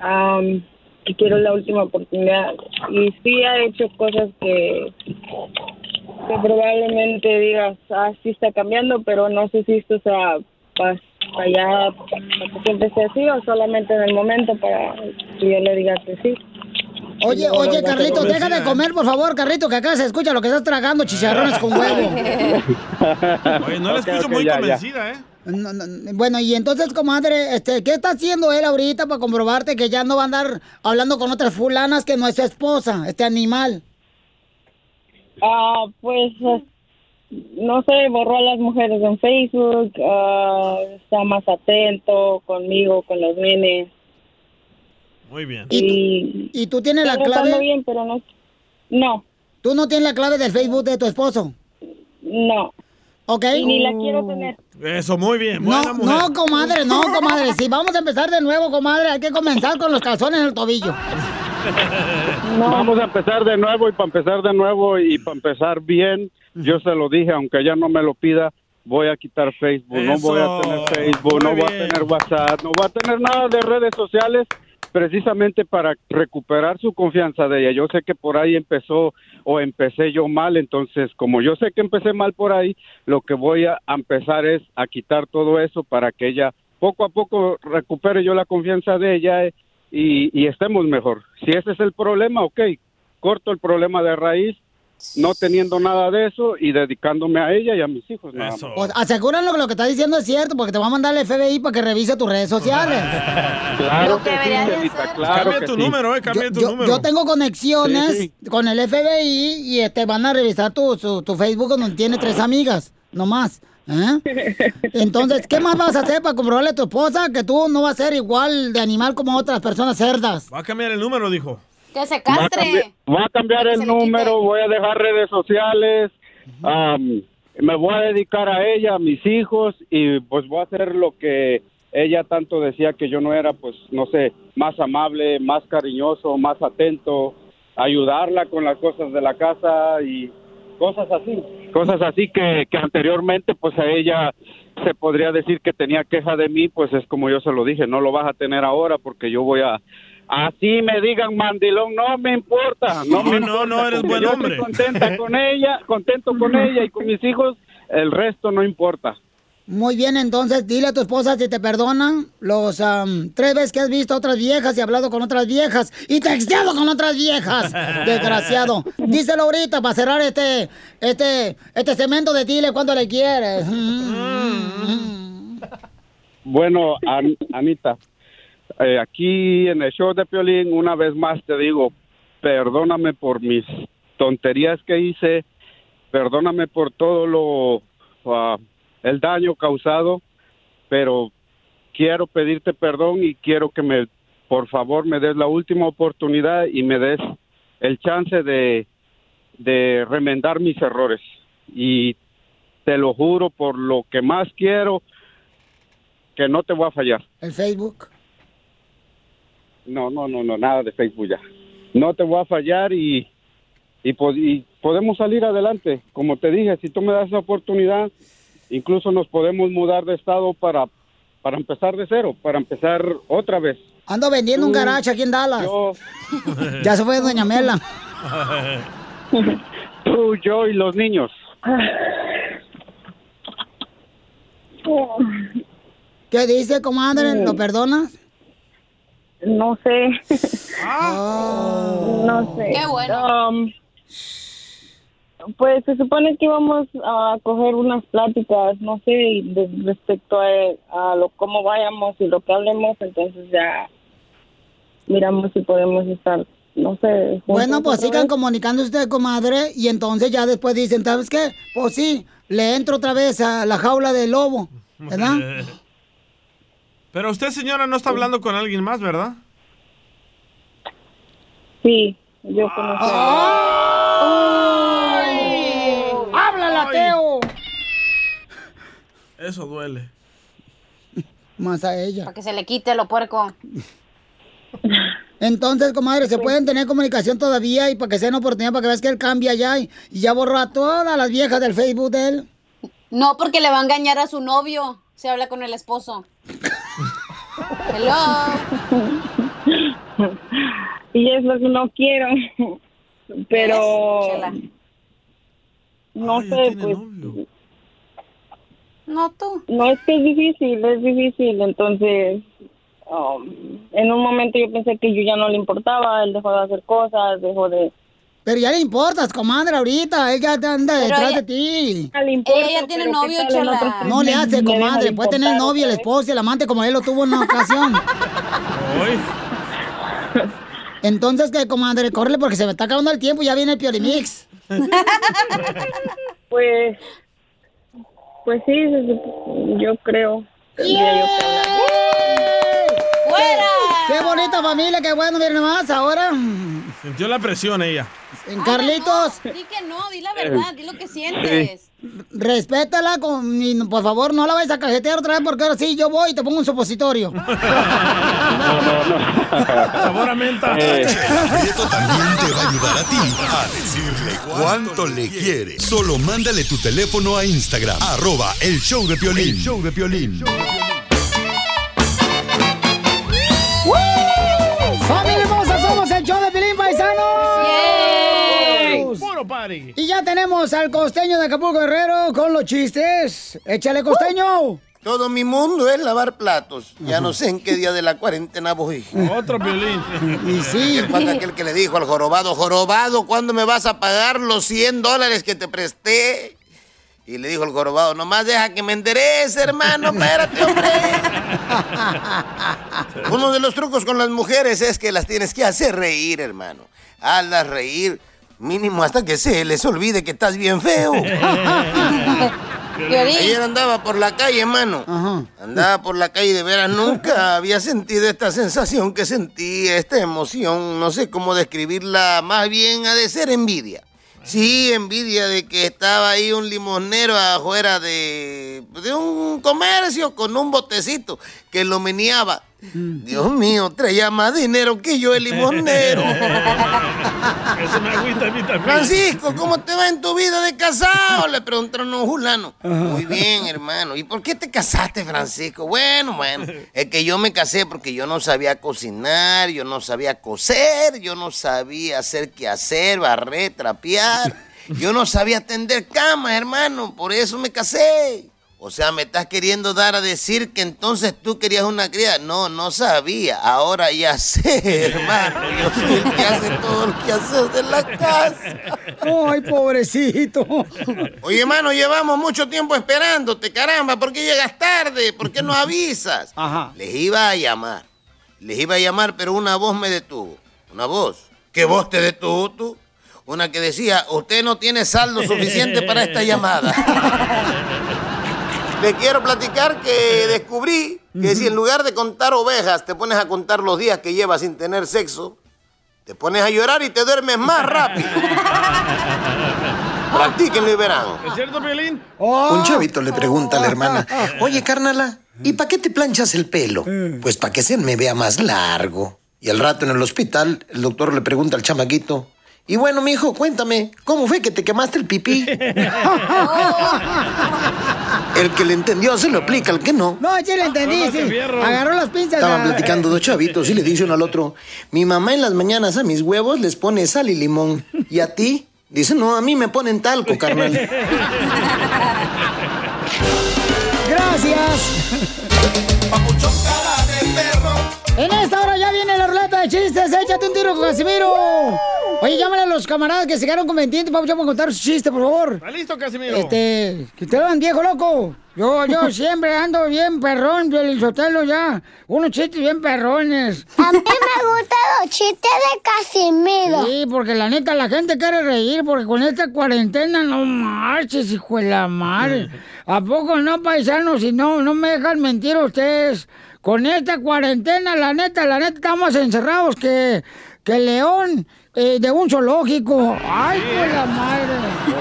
um, que quiero la última oportunidad. Y sí ha hecho cosas que que probablemente digas, ah, sí está cambiando, pero no sé si esto sea para allá, para que siempre sea así o solamente en el momento para que yo le diga que sí. Oye, No, oye, Carlito, deja de comer, por favor, Carlito, que acá se escucha lo que estás tragando, chicharrones con huevo. Oye, no la escucho muy ya, ya. convencida, ¿eh? No, no, Bueno, y entonces, comadre, este, ¿qué está haciendo él ahorita para comprobarte que ya no va a andar hablando con otras fulanas que no es su esposa, este animal? Ah, pues no sé, borró a las mujeres en Facebook, ah, está más atento conmigo, con los nenes. Muy bien. Y, ¿Y tú tienes la clave? bien, pero no. No. ¿Tú no tienes la clave del Facebook de tu esposo? No. ¿Ok? Y ni la quiero tener. Eso, muy bien. No, mujer. no, comadre, no, comadre. Si vamos a empezar de nuevo, comadre, hay que comenzar con los calzones en el tobillo. Vamos a empezar de nuevo y para empezar de nuevo y para empezar bien, yo se lo dije, aunque ella no me lo pida, voy a quitar Facebook, no voy a tener. Facebook, no voy a tener WhatsApp, no voy a tener nada de redes sociales precisamente para recuperar su confianza de ella. Yo sé que por ahí empezó o empecé yo mal, entonces como yo sé que empecé mal por ahí, lo que voy a a empezar es a quitar todo eso para que ella poco a poco recupere yo la confianza de ella eh, y, y estemos mejor. Si ese es el problema, ok, corto el problema de raíz, no teniendo nada de eso y dedicándome a ella y a mis hijos. nada más. Pues asegúralo que lo que está diciendo es cierto, porque te va a mandar el FBI para que revise tus redes sociales. Claro que sí, claro Cambia que tu sí. número, eh, cambia tu yo, número. yo tengo conexiones Sí, con el FBI y este van a revisar tu, su- tu Facebook donde tiene tres amigas, no más. ¿Eh? Entonces, ¿qué más vas a hacer para comprobarle a tu esposa que tú no vas a ser igual de animal como otras personas cerdas? Va a cambiar el número, dijo. Que se Voy a cambiar, voy a cambiar el número, voy a dejar redes sociales, am, me voy a dedicar a ella, a mis hijos y pues voy a hacer lo que ella tanto decía que yo no era, pues no sé, más amable, más cariñoso, más atento, ayudarla con las cosas de la casa y cosas así, cosas así que, que anteriormente pues a ella se podría decir que tenía queja de mí, pues es como yo se lo dije, no lo vas a tener ahora porque yo voy a Así me digan mandilón, no me importa, no me No, no, no, eres buen yo hombre. Estoy contenta con ella, contento con ella y con mis hijos, el resto no importa. Muy bien, entonces dile a tu esposa si te perdonan los am, tres veces que has visto a otras viejas y hablado con otras viejas y texteado con otras viejas. Desgraciado. Díselo ahorita para cerrar este, este, este cemento de dile cuando le quieres. Bueno, An- Anita, eh, aquí en el show de Piolín, una vez más te digo, perdóname por mis tonterías que hice, perdóname por todo lo, ah, el daño causado, pero quiero pedirte perdón y quiero que me, por favor, me des la última oportunidad y me des el chance de, de remendar mis errores. Y te lo juro por lo que más quiero, que no te voy a fallar. El Facebook. No, no, no, no, nada de Facebook ya. No te voy a fallar y, y, y podemos salir adelante. Como te dije, si tú me das esa oportunidad, incluso nos podemos mudar de estado para, para empezar de cero, para empezar otra vez. Ando vendiendo un Tú, garage aquí en Dallas. Ya se fue Doña Mela. Tú, yo y los niños. ¿Qué dice, comadre? ¿Lo perdonas? No sé. Oh. No sé. Qué bueno. Um, pues se supone que íbamos a coger unas pláticas, no sé, de- respecto a, a lo cómo vayamos y lo que hablemos, entonces ya miramos si podemos estar, no sé. Bueno, pues sigan vez. comunicando usted, comadre, y entonces ya después dicen, ¿sabes qué? Pues sí, le entro otra vez a la jaula del lobo, ¿verdad? Pero usted, señora, no está hablando con alguien más, ¿verdad? Sí, yo conozco. ¡Háblala, Eso duele. Más a ella. Para que se le quite lo puerco. Entonces, comadre, ¿se pueden tener comunicación todavía y para que sea una oportunidad para que veas que él cambia ya y, y ya borró a todas las viejas del Facebook de él? No, porque le va a engañar a su novio. Se habla con el esposo. Hello. y es lo que no quiero. Pero no sé, pues No tú. no es que es difícil, es difícil. Entonces, um, en un momento yo pensé que yo ya no le importaba, él dejó de hacer cosas, dejó de... Pero ya le importas, comadre, ahorita. Ella te anda Pero detrás ella- de ti. le importa, Ella ya tiene pero ¿qué novio, No le hace, comadre. Puede tener el novio, el esposo el amante como él lo tuvo en una ocasión. Entonces, ¿qué, comadre? Córrele porque se me está acabando el tiempo y ya viene el Piolimix. Pues, pues sí, yo creo. yo hablar. ¡Fuera! ¡Qué bonita familia! ¡Qué bueno! Miren más ahora. Sintió la presión ella. En Carlitos. Di que no, di la verdad, di lo que sientes. Respétala, con, y por favor, no la vayas a cajetear otra vez porque ahora sí yo voy y te pongo un supositorio. Sabor a menta. Prieto también te va a ayudar a ti a decirle cuánto le quiere. Solo mándale tu teléfono a Instagram, arroba el show de Piolín. El show de Piolín. ¡Familia hermosa! Somos el show de Pilín Paisanos. Party. Y ya tenemos al costeño de Acapulco Guerrero con los chistes. ¡Échale, costeño! Todo mi mundo es lavar platos. Ya no sé en qué día de la cuarentena voy. Otro violín. Y sí. ¿Qué pasa aquel que le dijo al jorobado, jorobado, ¿cuándo me vas a pagar los 100 dólares que te presté? Y le dijo el jorobado, nomás deja que me enderece, hermano, espérate, hombre. Uno de los trucos con las mujeres es que las tienes que hacer reír, hermano. Hazlas reír, mínimo hasta que se les olvide que estás bien feo. Ayer andaba por la calle, hermano. Andaba por la calle de veras nunca había sentido esta sensación que sentí, esta emoción. No sé cómo describirla, más bien ha de ser envidia. Sí, envidia de que estaba ahí un limonero afuera de, de un comercio con un botecito que lo meneaba. Dios mío, traía más dinero que yo el limonero. Eso me agüita a mí también. Francisco, ¿cómo te va en tu vida de casado? Le preguntaron a un fulano. Muy bien, hermano. ¿Y por qué te casaste, Francisco? Bueno, bueno. Es que yo me casé porque yo no sabía cocinar, yo no sabía coser, yo no sabía hacer qué hacer, barrer, trapear. Yo no sabía tender camas, hermano. Por eso me casé. O sea, me estás queriendo dar a decir que entonces tú querías una cría. No, no sabía. Ahora ya sé, hermano. Yo soy el que hace todo el quehacer de la casa. ¡Ay, pobrecito! Oye, hermano, llevamos mucho tiempo esperándote, caramba. ¿Por qué llegas tarde? ¿Por qué no avisas? Ajá. Les iba a llamar. Les iba a llamar, pero una voz me detuvo. ¿Una voz? ¿Qué voz te detuvo tú? Una que decía, usted no tiene saldo suficiente para esta llamada. Le quiero platicar que descubrí que si en lugar de contar ovejas te pones a contar los días que llevas sin tener sexo, te pones a llorar y te duermes más rápido. Practíquenlo y verán. ¿Es cierto, Piolín? Oh. Un chavito le pregunta a la hermana, oye, carnala, ¿y para qué te planchas el pelo? Pues para que se me vea más largo. Y al rato en el hospital, el doctor le pregunta al chamaquito, y bueno, mijo, cuéntame, ¿cómo fue que te quemaste el pipí? El que le entendió se lo aplica, al que no. No, sí le entendí, sí. Agarró las pinzas. Estaban ah. platicando dos chavitos y le dice uno al otro, mi mamá en las mañanas a mis huevos les pone sal y limón. ¿Y a ti? Dice, no, a mí me ponen talco, carnal. Gracias. En esta hora ya viene la ruleta de chistes. Échate un tiro con Casimiro. Oye, llámale a los camaradas que se quedaron con 20 Vamos a contar su chiste, por favor. ¿Está listo, Casimiro? Este, que te van viejo loco. Yo, yo siempre ando bien perrón, Sotelo ya. Unos chistes bien perrones. A mí me gustan los chistes de Casimiro. Sí, porque la neta la gente quiere reír porque con esta cuarentena no marches, hijo de la madre. ¿A poco no, paisanos? Si no, no me dejan mentir ustedes. Con esta cuarentena, la neta, la neta, estamos encerrados que, que león eh, de un zoológico. ¡Ay, hijo de la madre!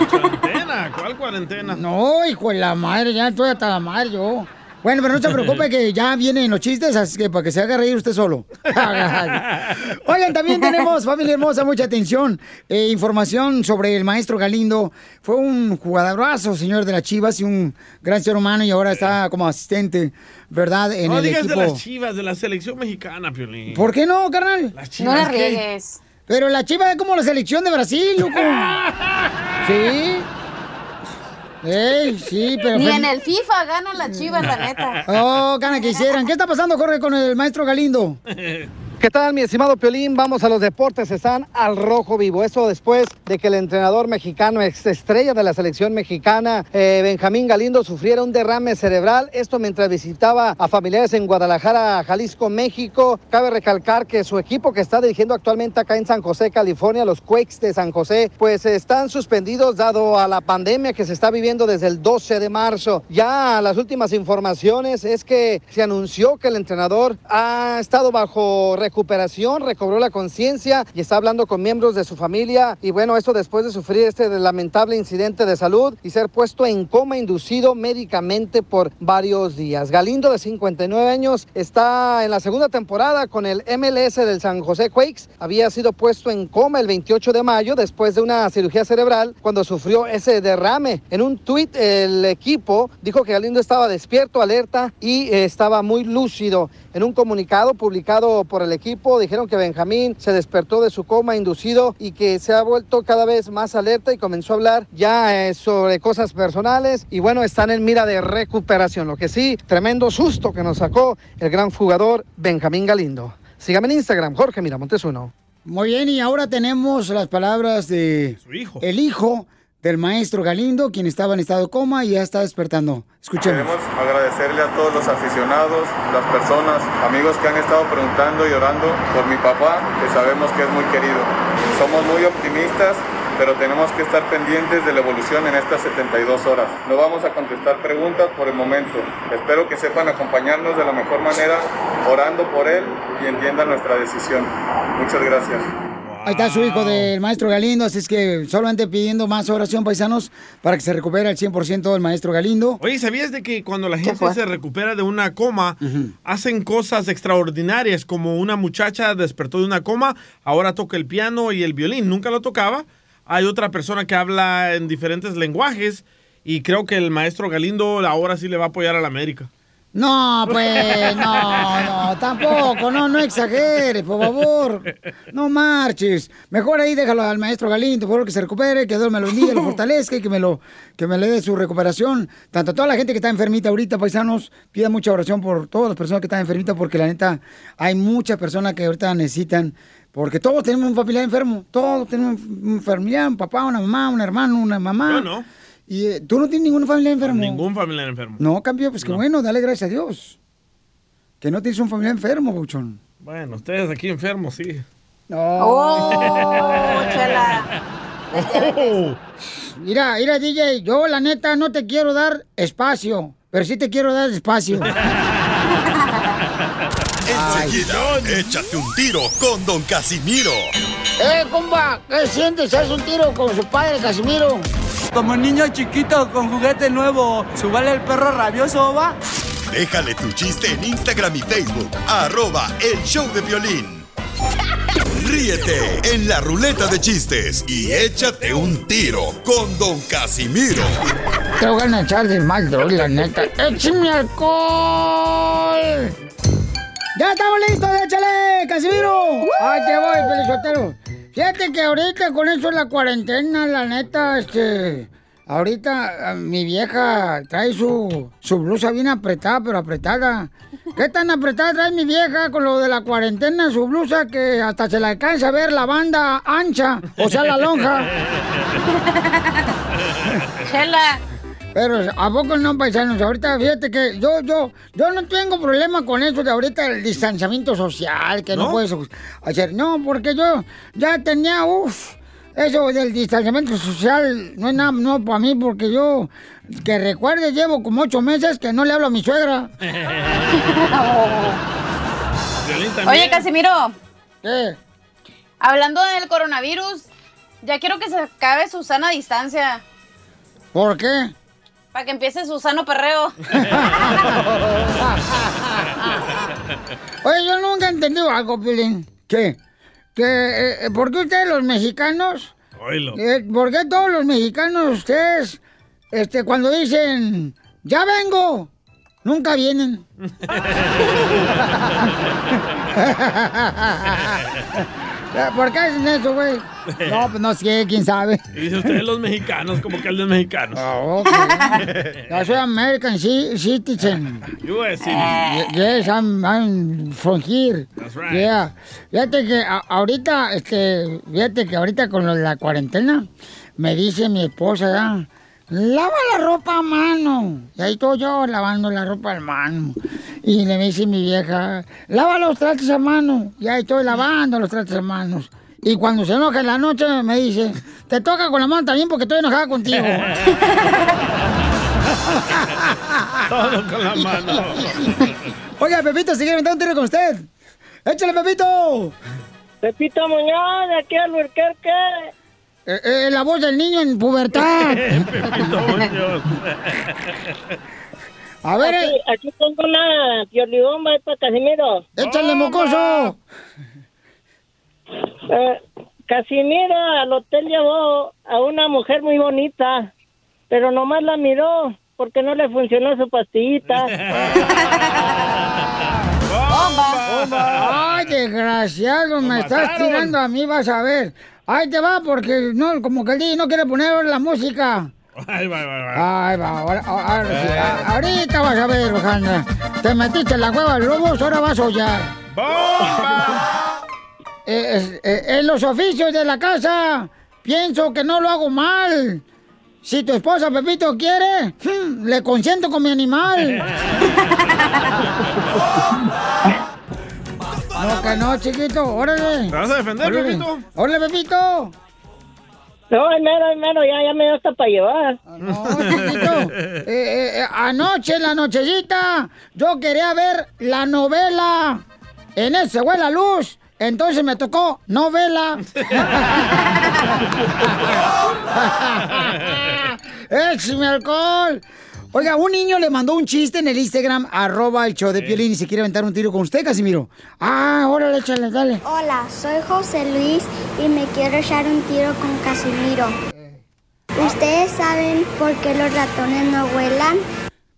¿Cuarentena? ¿Cuál cuarentena? No, hijo de la madre, ya estoy hasta la madre yo. Bueno, pero no se preocupe que ya vienen los chistes, así que para que se haga reír usted solo. Oigan, también tenemos, familia hermosa, mucha atención. eh, información sobre el maestro Galindo. Fue un jugadorazo, señor de las Chivas, y un gran ser humano, y ahora está como asistente, ¿verdad? En no el digas equipo. de las chivas, de la selección mexicana, Piolín. ¿Por qué no, carnal? Las chivas, No la riegues. Pero la chiva es como la selección de Brasil, loco. sí. Ey, sí, pero... Ni en el FIFA ganan las chivas, la neta. Oh, gana que hicieran. ¿Qué está pasando, Jorge, con el maestro Galindo? ¿Qué tal, mi estimado Piolín? Vamos a los deportes. Están al rojo vivo. Eso después de que el entrenador mexicano, ex estrella de la selección mexicana, eh, Benjamín Galindo, sufriera un derrame cerebral. Esto mientras visitaba a familiares en Guadalajara, Jalisco, México. Cabe recalcar que su equipo que está dirigiendo actualmente acá en San José, California, los Quakes de San José, pues están suspendidos dado a la pandemia que se está viviendo desde el 12 de marzo. Ya las últimas informaciones es que se anunció que el entrenador ha estado bajo recuperación, recobró la conciencia y está hablando con miembros de su familia. Y bueno, esto después de sufrir este lamentable incidente de salud y ser puesto en coma inducido médicamente por varios días. Galindo, de 59 años, está en la segunda temporada con el MLS del San José Quakes. Había sido puesto en coma el 28 de mayo después de una cirugía cerebral cuando sufrió ese derrame. En un tuit, el equipo dijo que Galindo estaba despierto, alerta y estaba muy lúcido. En un comunicado publicado por el equipo dijeron que Benjamín se despertó de su coma inducido y que se ha vuelto cada vez más alerta y comenzó a hablar ya eh, sobre cosas personales y bueno, están en mira de recuperación. Lo que sí, tremendo susto que nos sacó el gran jugador Benjamín Galindo. Sígame en Instagram, Jorge Miramontes uno. Muy bien, y ahora tenemos las palabras de el hijo del maestro Galindo, quien estaba en estado de coma y ya está despertando. Escuchemos. Queremos agradecerle a todos los aficionados, las personas, amigos que han estado preguntando y orando por mi papá, que sabemos que es muy querido. Somos muy optimistas, pero tenemos que estar pendientes de la evolución en estas 72 horas. No vamos a contestar preguntas por el momento. Espero que sepan acompañarnos de la mejor manera, orando por él y entiendan nuestra decisión. Muchas gracias. Ahí está su hijo del maestro Galindo, así es que solamente pidiendo más oración, paisanos, para que se recupere al 100% el maestro Galindo. Oye, ¿sabías de que cuando la gente se recupera de una coma, hacen cosas extraordinarias? Como una muchacha despertó de una coma, ahora toca el piano y el violín, nunca lo tocaba. Hay otra persona que habla en diferentes lenguajes y creo que el maestro Galindo ahora sí le va a apoyar a la América. No, pues, no, no, tampoco, no, no exageres, por favor. No marches. Mejor ahí déjalo al maestro Galindo, por favor, que se recupere, que Dios me lo bendiga, lo fortalezca y que me lo, que me le dé su recuperación. Tanto a toda la gente que está enfermita ahorita, paisanos, pida mucha oración por todas las personas que están enfermitas, porque la neta, hay muchas personas que ahorita necesitan, porque todos tenemos un familiar enfermo, todos tenemos un familiar, un papá, una mamá, un hermano, una mamá. Yo no. Y eh, tú no tienes ningún familiar enfermo. Ningún familiar enfermo. No, cambio, pues que bueno, dale gracias a Dios. Que no tienes un familiar enfermo, Buchón. Bueno, ustedes aquí enfermos, sí. No. Oh, chela. Mira, mira, DJ, yo la neta no te quiero dar espacio, pero sí te quiero dar espacio. Enseguida, échate un tiro con Don Casimiro. ¡Eh, compa! ¿Qué sientes? ¿Haz un tiro con su padre, Casimiro? Como niño chiquito con juguete nuevo, ¿subale el perro rabioso, va? Déjale tu chiste en Instagram y Facebook. Arroba El Show de Violín. Ríete en la ruleta de chistes y échate un tiro con Don Casimiro. Te voy a echar de mal, la neta. ¡Échame alcohol! ¡Ya estamos listos! ¡Échale, Casimiro! ¡Ay, te voy, Pelizotero! Fíjate que ahorita con eso la cuarentena, la neta, este... Ahorita ah, mi vieja trae su, su blusa bien apretada, pero apretada. ¿Qué tan apretada trae mi vieja con lo de la cuarentena? Su blusa que hasta se le alcanza a ver la banda ancha, o sea, la lonja. Chela. Pero a poco no, paisanos. Ahorita fíjate que yo, yo, yo no tengo problema con eso de ahorita el distanciamiento social, que no, ¿No? puedes hacer. No, porque yo ya tenía, uff, eso del distanciamiento social no es nada no para mí, porque yo, que recuerde, llevo como ocho meses que no le hablo a mi suegra. Oye, Casimiro. ¿Qué? Hablando del coronavirus, ya quiero que se acabe Susana a distancia. ¿Por qué? Para que empiece Susano Perreo. Oye, yo nunca he entendido algo, Pilín. ¿Qué? Que, eh, ¿Por qué ustedes los mexicanos Oílo. Eh, ¿Por qué todos los mexicanos, ustedes, este, cuando dicen, ya vengo, nunca vienen? ¿Por qué hacen eso, güey? No, pues no sé, quién sabe. Y dice usted los mexicanos, como que el de mexicanos. Yo soy American ci- citizen. US Ye- Yes, I'm, I'm from here. That's right. Yeah. Fíjate que ahorita, este, fíjate que ahorita con la cuarentena, me dice mi esposa, ya, lava la ropa a mano. Y ahí estoy yo lavando la ropa a mano. Y le dice mi vieja, lava los trastes a mano. Y ahí estoy lavando los trastes a manos. Y cuando se enoja en la noche me dice, te toca con la mano también porque estoy enojada contigo. Todo con la mano. Oiga, Pepito, si quiere un tiro con usted. ¡Échale, Pepito! Pepito Muñoz, de aquí al Burquerque. Eh, eh, la voz del niño en pubertad. A ver, Aquí, eh, aquí tengo una piolibomba para Casimiro. échale, mocoso. Eh, Casimiro al hotel llevó a una mujer muy bonita, pero nomás la miró porque no le funcionó su pastillita. Ay, desgraciado, me estás tirando a mí, vas a ver. Ahí te va, porque no, como que el DJ no quiere poner la música. Ahí va, ahí va, ahí va. Ahora, ahora a- ahorita vas a ver, Ojana. Te metiste en la cueva de lobos, ahora vas a hollar. Eh, es- eh, en los oficios de la casa, pienso que no lo hago mal. Si tu esposa Pepito quiere, hmm, le consiento con mi animal. No, que no, chiquito, órale. ¿Te vas a defender, Órale. Pepito? Órale, Pepito. No, ay, mero, ay, mero, ya, ya me dio hasta para llevar. No, chiquito. Eh, eh, eh, anoche, en la nochecita, yo quería ver la novela. En ese fue la luz. Entonces me tocó novela. ¡Échame alcohol! Oiga, un niño le mandó un chiste en el Instagram, arroba el show de Piolín, y se quiere aventar un tiro con usted, Casimiro. Ah, órale, échale, dale. Hola, soy José Luis y me quiero echar un tiro con Casimiro. ¿Ustedes saben por qué los ratones no vuelan?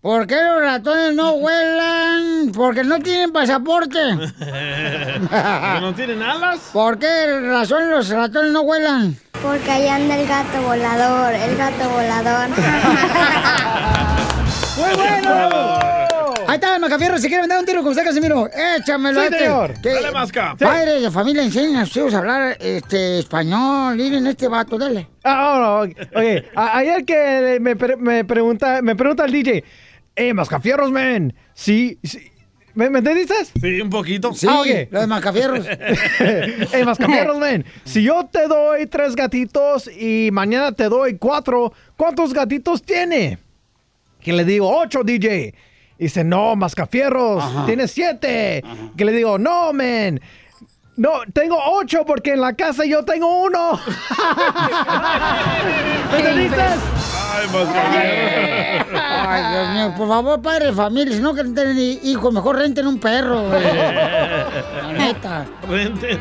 ¿Por qué los ratones no vuelan? Porque no tienen pasaporte. ¿Que no tienen alas? ¿Por qué razón los ratones no vuelan? Porque ahí anda el gato volador, el gato volador. ¡Muy bueno! Ahí está, Macafierro, si quiere vender un tiro con usted, Casimiro, échamelo. Sí, este. señor. Que- Dale, Masca. Padres de familia, enseñen a sus hijos a hablar este, español. Miren este vato, dale. Ah, no, no, oye, ayer que me, pre- me pregunta, me pregunta el DJ, eh, mascafierros, man, sí, sí, ¿me, ¿me entendiste? Sí, un poquito. Sí, Ah, ok. lo de Macafierros. eh, mascafierros, man, si yo te doy tres gatitos y mañana te doy cuatro, ¿cuántos gatitos tiene? Que le digo, ocho, DJ. Y dice, no, mascafierros, tiene siete. Que le digo, no, man. No, tengo ocho porque en la casa yo tengo uno. ¿Me entendiste? Ay, Dios mío, por favor, padre de familia, si no quieren tener hijos, mejor renten un perro, güey. La neta.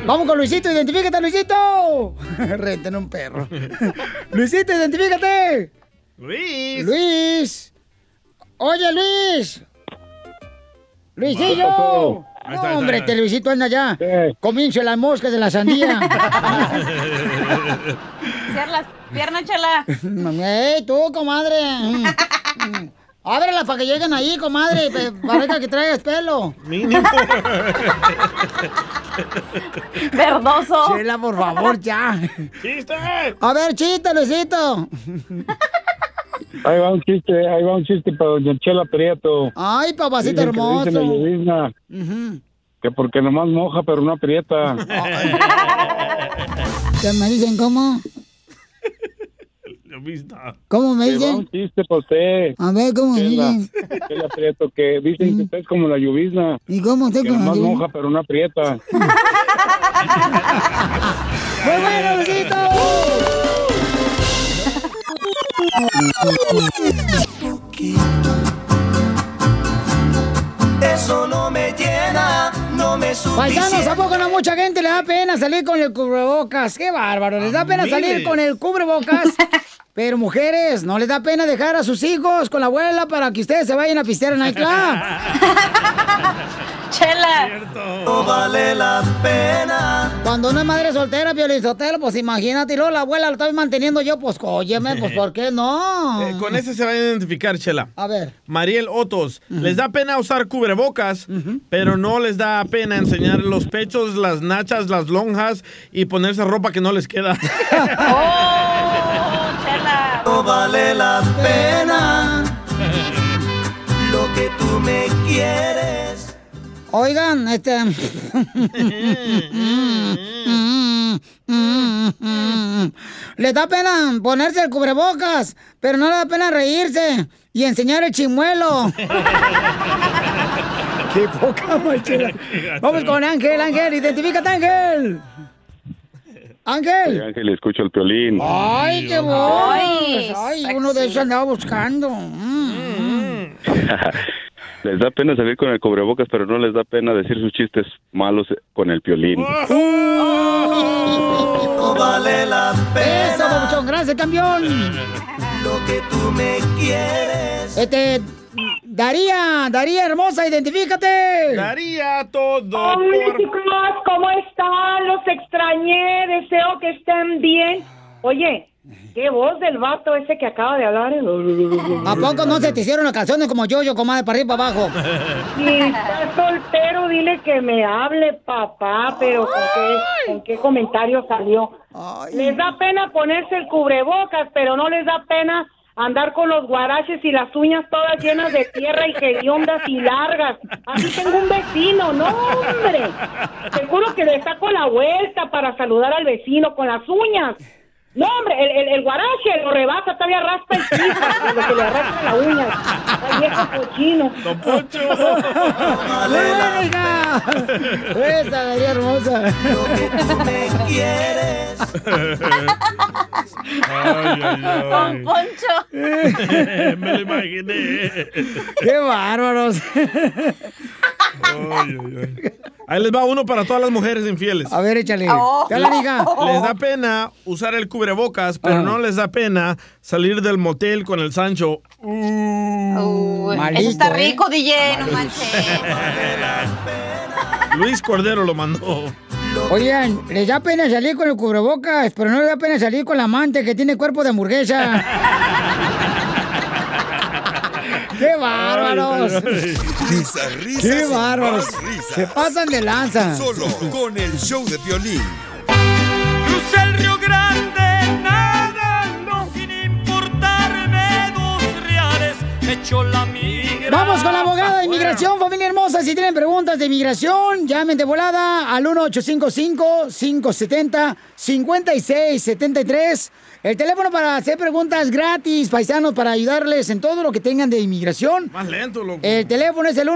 Vamos con Luisito, identifícate, Luisito. renten un perro. Luisito, identifícate. Luis. Luis. Oye, Luis. ¿Qué Luisillo. pasó? Ahí está, ahí No, está, hombre, ahí está. te Luisito anda ya. Comienzo las moscas de la sandía. Cierra las piernas, chala. ¡Ey, tú, comadre! Ábrela para que lleguen ahí, comadre. Parezca que traigas pelo. Mínimo. Verdoso. Chela, por favor, ya. ¡Chiste! A ver, chiste, Luisito. Ahí va un chiste, ahí va un chiste para doña Chela Prieto. Ay, papacito Dicen que le dicen hermoso. llovizna Ujú. que porque nomás moja pero no aprieta. ¿Qué me dicen cómo? ¿Cómo me Ahí va dicen? un chiste para usted. A ver, ¿cómo me dicen? Chela Prieto, que dicen que usted es como la llovizna. ¿Y cómo usted Que la nomás moja pero no aprieta. ¡Muy bueno, Luisito! Eso no me llena, no me Paisanos, ¿a poco no a mucha gente le da pena salir con el cubrebocas? ¡Qué bárbaro! Les da pena salir con el cubrebocas. Pero mujeres, ¿no les da pena dejar a sus hijos con la abuela para que ustedes se vayan a pistear en el club? Chela. No vale la pena. Cuando una es madre soltera, Piolizotelo, pues imagínate, y luego la abuela la estoy manteniendo yo, pues óyeme, pues ¿por qué no? Eh, con ese se va a identificar, Chela. A ver. Mariel Otos. Les da pena usar cubrebocas, pero no les da pena enseñar los pechos, las nachas, las lonjas y ponerse ropa que no les queda. No vale la pena. Lo que tú me quieres. Oigan, este... Le da pena ponerse el cubrebocas, pero no le da pena reírse y enseñar el chimuelo. Qué poca machela. Vamos con Ángel, Ángel, identifícate, Ángel. Ángel. Ángel, escucho el piolín. Ay, qué voz. Ay, uno de esos andaba buscando. Mm. les da pena salir con el cubrebocas, pero no les da pena decir sus chistes malos con el piolín. No vale la pena. Eso, gracias, campeón. Lo que tú me quieres. Este, Daría, Daría hermosa, identifícate. Daría todo. Hola chicos, ¿cómo están? Los extrañé, deseo que estén bien. Oye, qué voz del vato ese que acaba de hablar. ¿A poco no se te hicieron las canciones como yo, yo, comadre, para arriba y para abajo? Si está soltero, dile que me hable, papá, pero ¿con qué, con qué comentario salió? Les da pena ponerse el cubrebocas, pero no les da pena andar con los guaraches y las uñas todas llenas de tierra y hediondas y largas. Así tengo un vecino, no, hombre. Seguro que le saco la vuelta para saludar al vecino con las uñas. No, hombre, el, el, el guarache lo rebasa, todavía raspa el piso, lo que le arrastra la uña. Ay, viejo cochino. Don Poncho. ¡Venga! Esa Daría hermosa. me quieres. Ay, ay, ay. Don Poncho. Me lo imaginé. ¡Qué bárbaros! Ay, ay, ay. Ahí les va uno para todas las mujeres infieles. A ver, échale. Oh. Dale, hija. Les da pena usar el cubrebocas, pero Ah. no les da pena salir del motel con el Sancho. Maldito, eso está ¿eh? rico, DJ, no manches. Luis Cordero lo mandó. Oigan, les da pena salir con el cubrebocas, pero no les da pena salir con la amante que tiene cuerpo de hamburguesa. ¡Qué bárbaros! Risas, risas. ¡Qué bárbaros! risas. Se pasan de lanza. Solo con el show de violín. Crucé el Río Grande Vamos con la abogada de inmigración, familia hermosa. Si tienen preguntas de inmigración, llamen de volada al 1855-570-5673. El teléfono para hacer preguntas gratis, paisanos, para ayudarles en todo lo que tengan de inmigración. Más lento, loco. El teléfono es el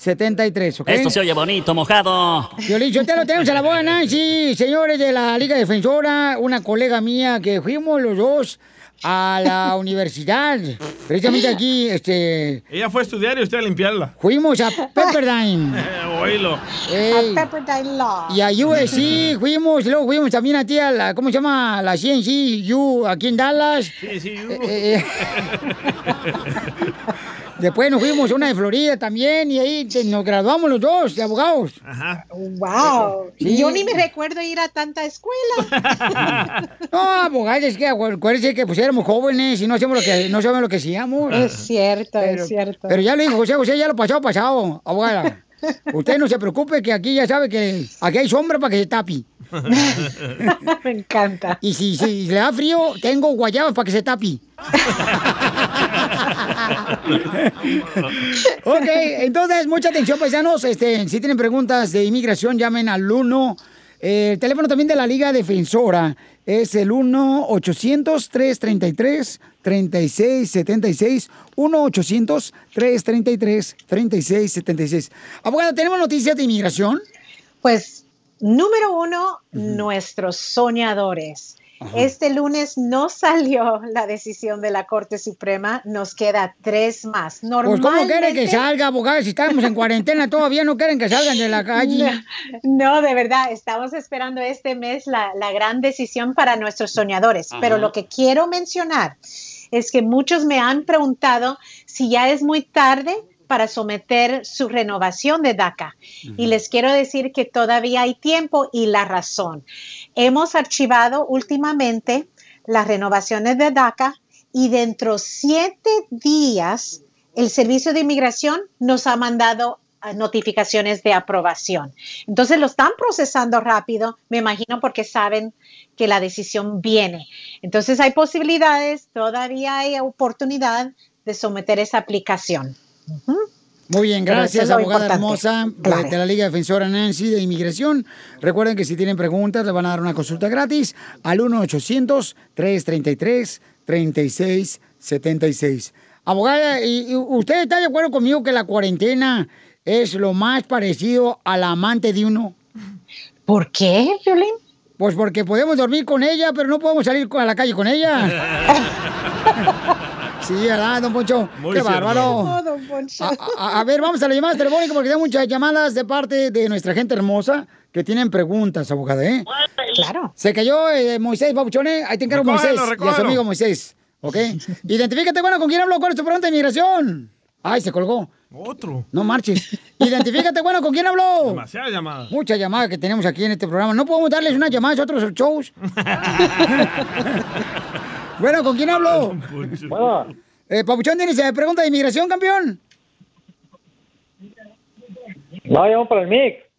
1-800-570-5673, ¿ok? Esto se oye bonito, mojado. Violín, yo te lo tenemos a la buena, Nancy, señores de la Liga Defensora, una colega mía que fuimos los dos a la universidad, precisamente aquí, este, Ella fue a estudiar y usted a limpiarla. fuimos a Pepperdine. Oílo. Ey. Pepperdine Law. Y a USC fuimos, y luego fuimos también a ti a la, ¿cómo se llama? La CNC U aquí en Dallas. Sí, sí, Eh, eh, Después nos fuimos a una de Florida también y ahí te- nos graduamos los dos de abogados. Ajá. Wow. Sí. Yo ni me recuerdo ir a tanta escuela. No, abogados, es que acu- acuérdense que pues éramos jóvenes y no hacemos lo que, no sabemos lo que hacíamos. Es cierto, Pero- es cierto. Pero ya lo dijo José, José ya lo pasado, pasado, abogada. Usted no se preocupe que aquí ya sabe que aquí hay sombra para que se tapi. me encanta. Y si, si le da frío, tengo guayabas para que se tapi. ok, entonces, mucha atención, paisanos. Este, si tienen preguntas de inmigración, llamen al 1. eh, el teléfono también de la Liga Defensora es el 1-800-333-3676. 1-800-333-3676. Abogada, ¿tenemos noticias de inmigración? Pues, número uno, nuestros soñadores. Este lunes no salió la decisión de la Corte Suprema, nos queda tres más. Pues, ¿cómo quieren que salga, abogada? Si estamos en cuarentena, todavía no quieren que salgan de la calle. No, de verdad, estamos esperando este mes la, la gran decisión para nuestros soñadores. Ajá. Pero lo que quiero mencionar es que muchos me han preguntado si ya es muy tarde para someter su renovación de DACA. Y les quiero decir que todavía hay tiempo y la razón. Hemos archivado últimamente las renovaciones de DACA y dentro de siete días el Servicio de Inmigración nos ha mandado ah, notificaciones de aprobación. Entonces lo están procesando rápido, me imagino porque saben que la decisión viene. Entonces hay posibilidades, todavía hay oportunidad de someter esa aplicación. Muy bien, gracias, es abogada hermosa de- Claro. de la Liga Defensora Nancy de Inmigración. Recuerden que si tienen preguntas, le van a dar una consulta gratis al 1-800-333-3676. Abogada, ¿y, y usted está de acuerdo conmigo que la cuarentena es lo más parecido al amante de uno? ¿Por qué, Violín? Pues porque podemos dormir con ella, pero no podemos salir a la calle con ella. Sí, ¿verdad, don Poncho? Muy ¡Qué bárbaro! Oh, don Poncho. A, a- a ver, vamos a las llamadas telefónicas porque hay muchas llamadas de parte de nuestra gente hermosa que tienen preguntas, abogada, ¿eh? Claro. Se cayó eh, Moisés, babuchones. Ahí te encargo, Recógelo, Moisés. Y a su amigo Moisés. ¿Ok? Identifícate, bueno, ¿con quién hablo? ¿Cuál es tu pregunta de inmigración? Ay, se colgó. Otro. No marches. Identifícate, bueno, ¿con quién habló? Demasiadas llamadas. Muchas llamadas que tenemos aquí en este programa. No podemos darles unas llamadas a otros shows. bueno, ¿con quién hablo? Eh, Papuchón, ¿tienes pregunta de inmigración, campeón? No, llamo para el MIC.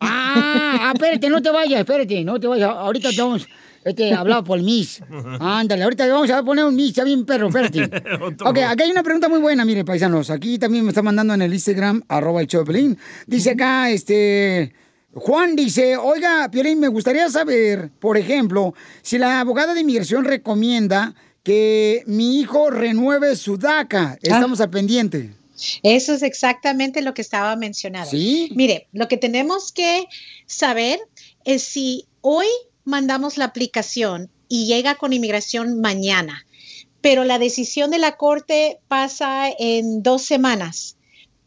Ah, ah, espérate, no te vayas, espérate, no te vayas. Ahorita te vamos este, a hablar por el Miss. Ándale, ahorita te vamos a poner un Miss, ya bien perro, espérate. Ok, aquí hay una pregunta muy buena, mire, paisanos. Aquí también me está mandando en el Instagram, arroba el Pelín. Dice acá, este... Juan dice, oiga, Piolín, me gustaría saber, por ejemplo, si la abogada de inmigración recomienda que mi hijo renueve su DACA. Estamos al pendiente. Eso es exactamente lo que estaba mencionando. ¿Sí? Mire, lo que tenemos que saber es si hoy mandamos la aplicación y llega con inmigración mañana, pero la decisión de la corte pasa en dos semanas.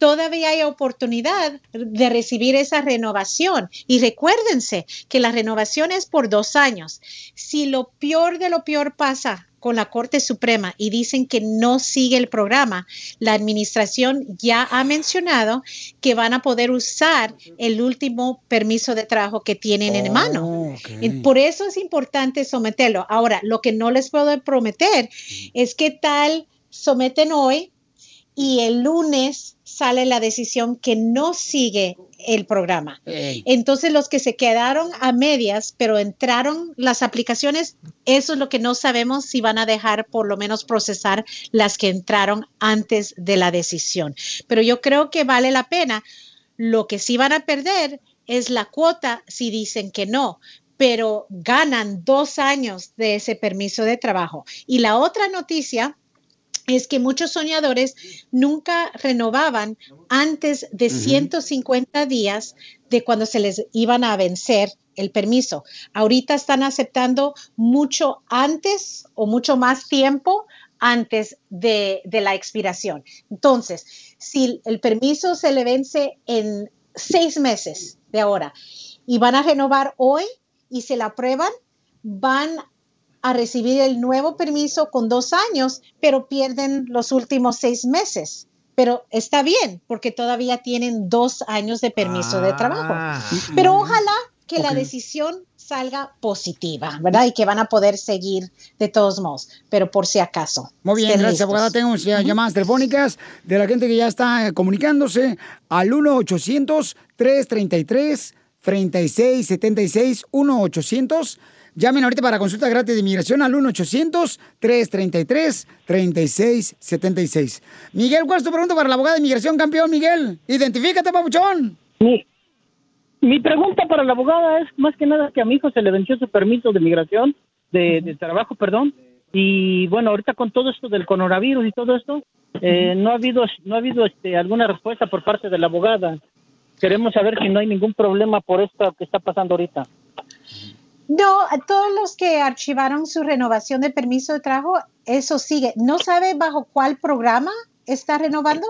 Todavía hay oportunidad de recibir esa renovación. Y recuérdense que la renovación es por dos años. Si lo peor de lo peor pasa con la Corte Suprema y dicen que no sigue el programa, la administración ya ha mencionado que van a poder usar el último permiso de trabajo que tienen en mano. Y Por eso es importante someterlo. Ahora, lo que no les puedo prometer es que tal someten hoy y el lunes sale la decisión que no sigue el programa. Entonces los que se quedaron a medias, pero entraron las aplicaciones, eso es lo que no sabemos si van a dejar por lo menos procesar las que entraron antes de la decisión. Pero yo creo que vale la pena. Lo que sí van a perder es la cuota si dicen que no, pero ganan dos años de ese permiso de trabajo. Y la otra noticia es que muchos soñadores nunca renovaban antes de 150 días de cuando se les iban a vencer el permiso. Ahorita están aceptando mucho antes o mucho más tiempo antes de, de la expiración. Entonces, si el permiso se le vence en seis meses de ahora y van a renovar hoy y se la aprueban, van a recibir el nuevo permiso con dos años, pero pierden los últimos seis meses. Pero está bien, porque todavía tienen dos años de permiso de trabajo. Pero ojalá que la decisión salga positiva, ¿verdad? Y que van a poder seguir de todos modos, pero por si acaso. Muy bien, gracias, listos. abogada. Tenemos ya llamadas telefónicas de la gente que ya está eh, comunicándose al 1-800-333-3676. 1-800. Llamen ahorita para consulta gratis de inmigración al 1-800-333-3676. Miguel, ¿cuál es tu pregunta para la abogada de inmigración, campeón, Miguel? Identifícate, papuchón. Mi, mi pregunta para la abogada es más que nada que a mi hijo se le venció su permiso de migración, de, de trabajo, perdón. Y bueno, ahorita con todo esto del coronavirus y todo esto, eh, no ha habido, no ha habido este, alguna respuesta por parte de la abogada. Queremos saber si no hay ningún problema por esto que está pasando ahorita. No, a todos los que archivaron su renovación de permiso de trabajo, eso sigue. ¿No sabe bajo cuál programa está renovando?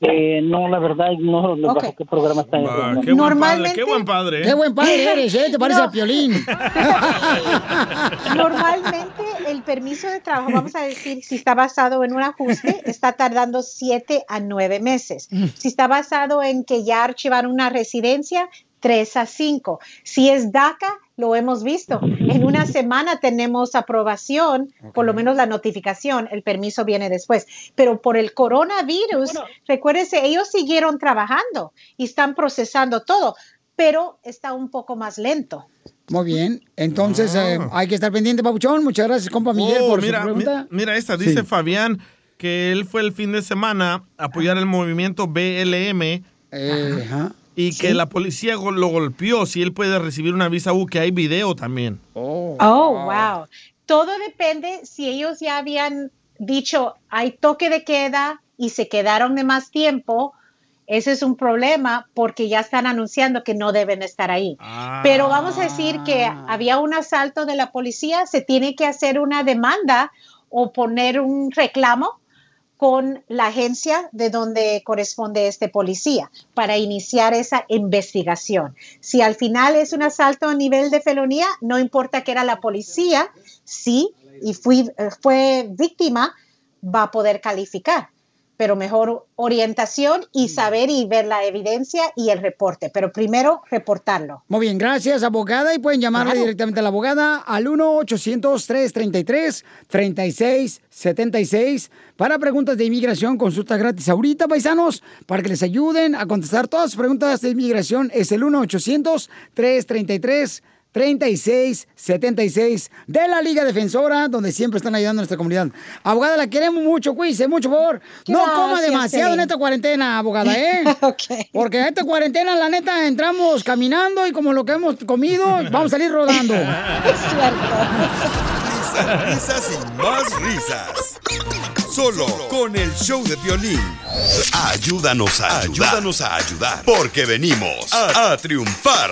Eh, no, la verdad, no, no bajo qué programa está. Ah, no. qué buen padre, qué buen padre. ¿eh? Qué buen padre eres, ¿eh? Te parece No. a Piolín. Normalmente el permiso de trabajo, vamos a decir, si está basado en un ajuste, está tardando siete a nueve meses. Si está basado en que ya archivaron una residencia, tres a cinco. Si es DACA, lo hemos visto. En una semana tenemos aprobación, por lo menos la notificación, el permiso viene después. Pero por el coronavirus, recuérdese, ellos siguieron trabajando y están procesando todo, pero está un poco más lento. Muy bien. Entonces, eh, hay que estar pendiente, papuchón. Muchas gracias, compa Miguel, Oh, por mira, su pregunta. mi- mira esta, dice Sí. Fabián que él fue el fin de semana a apoyar el movimiento BLM Eh, ajá. Y que la policía lo golpeó. Si él puede recibir una visa U, que hay video también. Oh, wow. Todo depende si ellos ya habían dicho hay toque de queda y se quedaron de más tiempo. Ese es un problema porque ya están anunciando que no deben estar ahí. Pero vamos a decir que había un asalto de la policía, se tiene que hacer una demanda o poner un reclamo con la agencia de donde corresponde este policía para iniciar esa investigación. Si al final es un asalto a nivel de felonía, no importa que era la policía, sí, y fui- eh, fue víctima, va a poder calificar. Pero mejor orientación y saber y ver la evidencia y el reporte. Pero primero reportarlo. Muy bien, gracias, abogada. Y pueden llamarle Claro. directamente a la abogada al 1-800-333-3676 para preguntas de inmigración. Consulta gratis ahorita, paisanos, para que les ayuden a contestar todas sus preguntas de inmigración. Es el 1-800-333-3676 de la Liga Defensora, donde siempre están ayudando a nuestra comunidad. Abogada, la queremos mucho, cuídese mucho, por favor. No coma demasiado en esta cuarentena, abogada, ¿eh? Porque en esta cuarentena, la neta, entramos caminando y como lo que hemos comido, vamos a salir rodando. Risas, risas y más risas. Solo con el show de violín. Ayúdanos a ayudar. Ayúdanos a ayudar. Porque venimos a, a triunfar.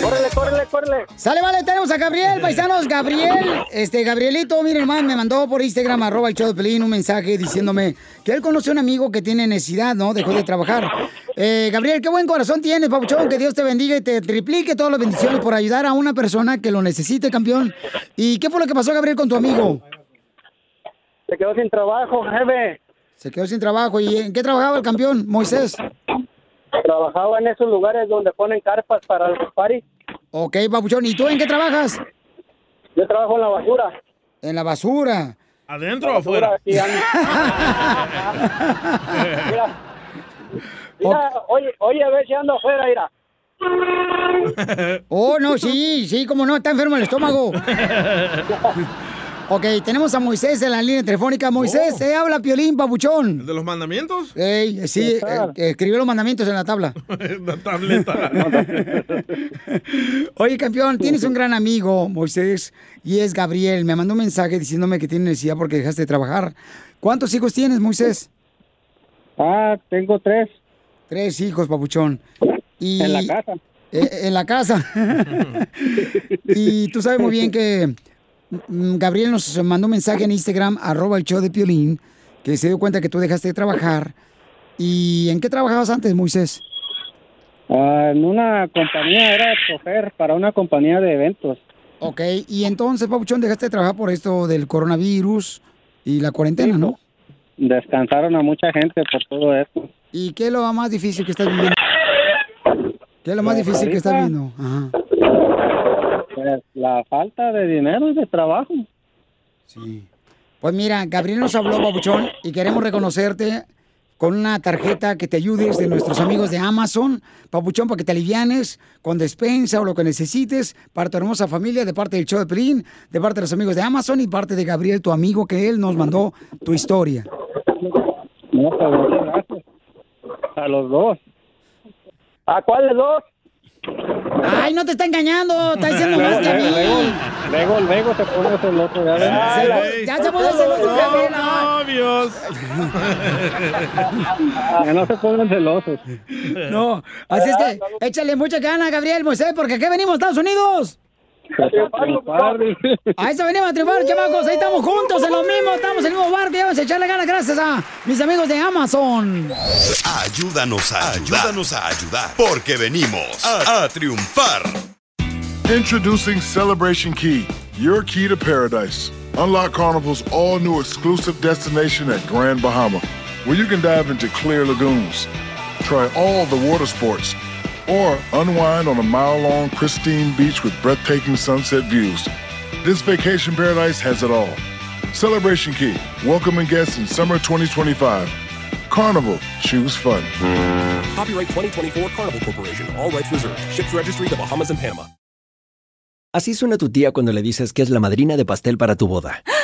Córrele, córrele, córrele. Sale, vale, tenemos a Gabriel, paisanos, Gabriel. Este, Gabrielito, miren, hermano, me mandó por Instagram, arroba el show de Pelín, un mensaje diciéndome que él conoce a un amigo que tiene necesidad, ¿no? Dejó de trabajar. Eh, Gabriel, qué buen corazón tienes, papuchón, que Dios te bendiga y te triplique todas las bendiciones por ayudar a una persona que lo necesite, campeón. ¿Y qué fue lo que pasó, Gabriel, con tu amigo? Se quedó sin trabajo, jefe. Se quedó sin trabajo. ¿Y en qué trabajaba el campeón, Moisés? Trabajaba en esos lugares donde ponen carpas para los paris. Ok, papuchón, ¿y tú en qué trabajas? Yo trabajo en la basura. En la basura. ¿Adentro o afuera? Aquí ando. Mira, mira, oye, oye, a ver si ando afuera, mira. Oh, no, sí, sí, como no, está enfermo el estómago. Ok, tenemos a Moisés en la línea telefónica. Moisés, se habla Piolín, papuchón. ¿El de los mandamientos? Ey, sí, ¿Qué eh, eh, escribió los mandamientos en la tabla. La tableta. Oye, campeón, tienes un gran amigo, Moisés, y es Gabriel. Me mandó un mensaje diciéndome que tiene necesidad porque dejaste de trabajar. ¿Cuántos hijos tienes, Moisés? Ah, tengo tres. Tres hijos, papuchón. Y... En la casa. Eh, en la casa. y tú sabes muy bien que Gabriel nos mandó un mensaje en Instagram, arroba el show de Piolín, que se dio cuenta que tú dejaste de trabajar. ¿Y en qué trabajabas antes, Moisés? Ah, en una compañía, era chofer para una compañía de eventos. Ok, y entonces, Papuchón, dejaste de trabajar por esto del coronavirus y la cuarentena, ¿no? Descansaron a mucha gente por todo esto. ¿Y qué es lo más difícil que estás viviendo? ¿Qué es lo más Pues difícil que estás ahorita- viendo? Ajá. Pues, la falta de dinero y de trabajo. Sí. Pues mira, Gabriel nos habló, Papuchón, y queremos reconocerte con una tarjeta que te ayudes de nuestros amigos de Amazon, Papuchón, para que te alivianes con despensa o lo que necesites para tu hermosa familia, de parte del show de Pelín, de parte de los amigos de Amazon y parte de Gabriel, tu amigo, que él nos mandó tu historia. No, pues muchas gracias. A los dos. ¿A cuáles dos? Ay, no te está engañando, está diciendo luego, más que a mí. luego, luego, luego se pone celoso. Ya. Se- ya se puso celoso, Gabriel. novios. Ya no se pongan celosos. No, así es que échale mucha gana, Gabriel Moisés, porque aquí venimos, Estados Unidos. A eso venimos a triunfar, chamacos. Ahí estamos juntos en lo mismo, estamos en el mismo barco y vamos a echarle ganas gracias a mis amigos de Amazon. Ayúdanos a ayudar. Ayúdanos a ayudar. Porque venimos a, a triunfar. Introducing Celebration Key, your key to paradise. Unlock Carnival's all new exclusive destination at Grand Bahama, where you can dive into clear lagoons, try all the water sports, or unwind on a mile long, pristine beach with breathtaking sunset views. This vacation paradise has it all. Celebration Key, welcoming guests in summer 2025. Carnival, choose fun. Copyright 2024 Carnival Corporation. All rights reserved. Ships registry the Bahamas and Panama. Así suena tu tía cuando le dices que es la madrina de pastel para tu boda.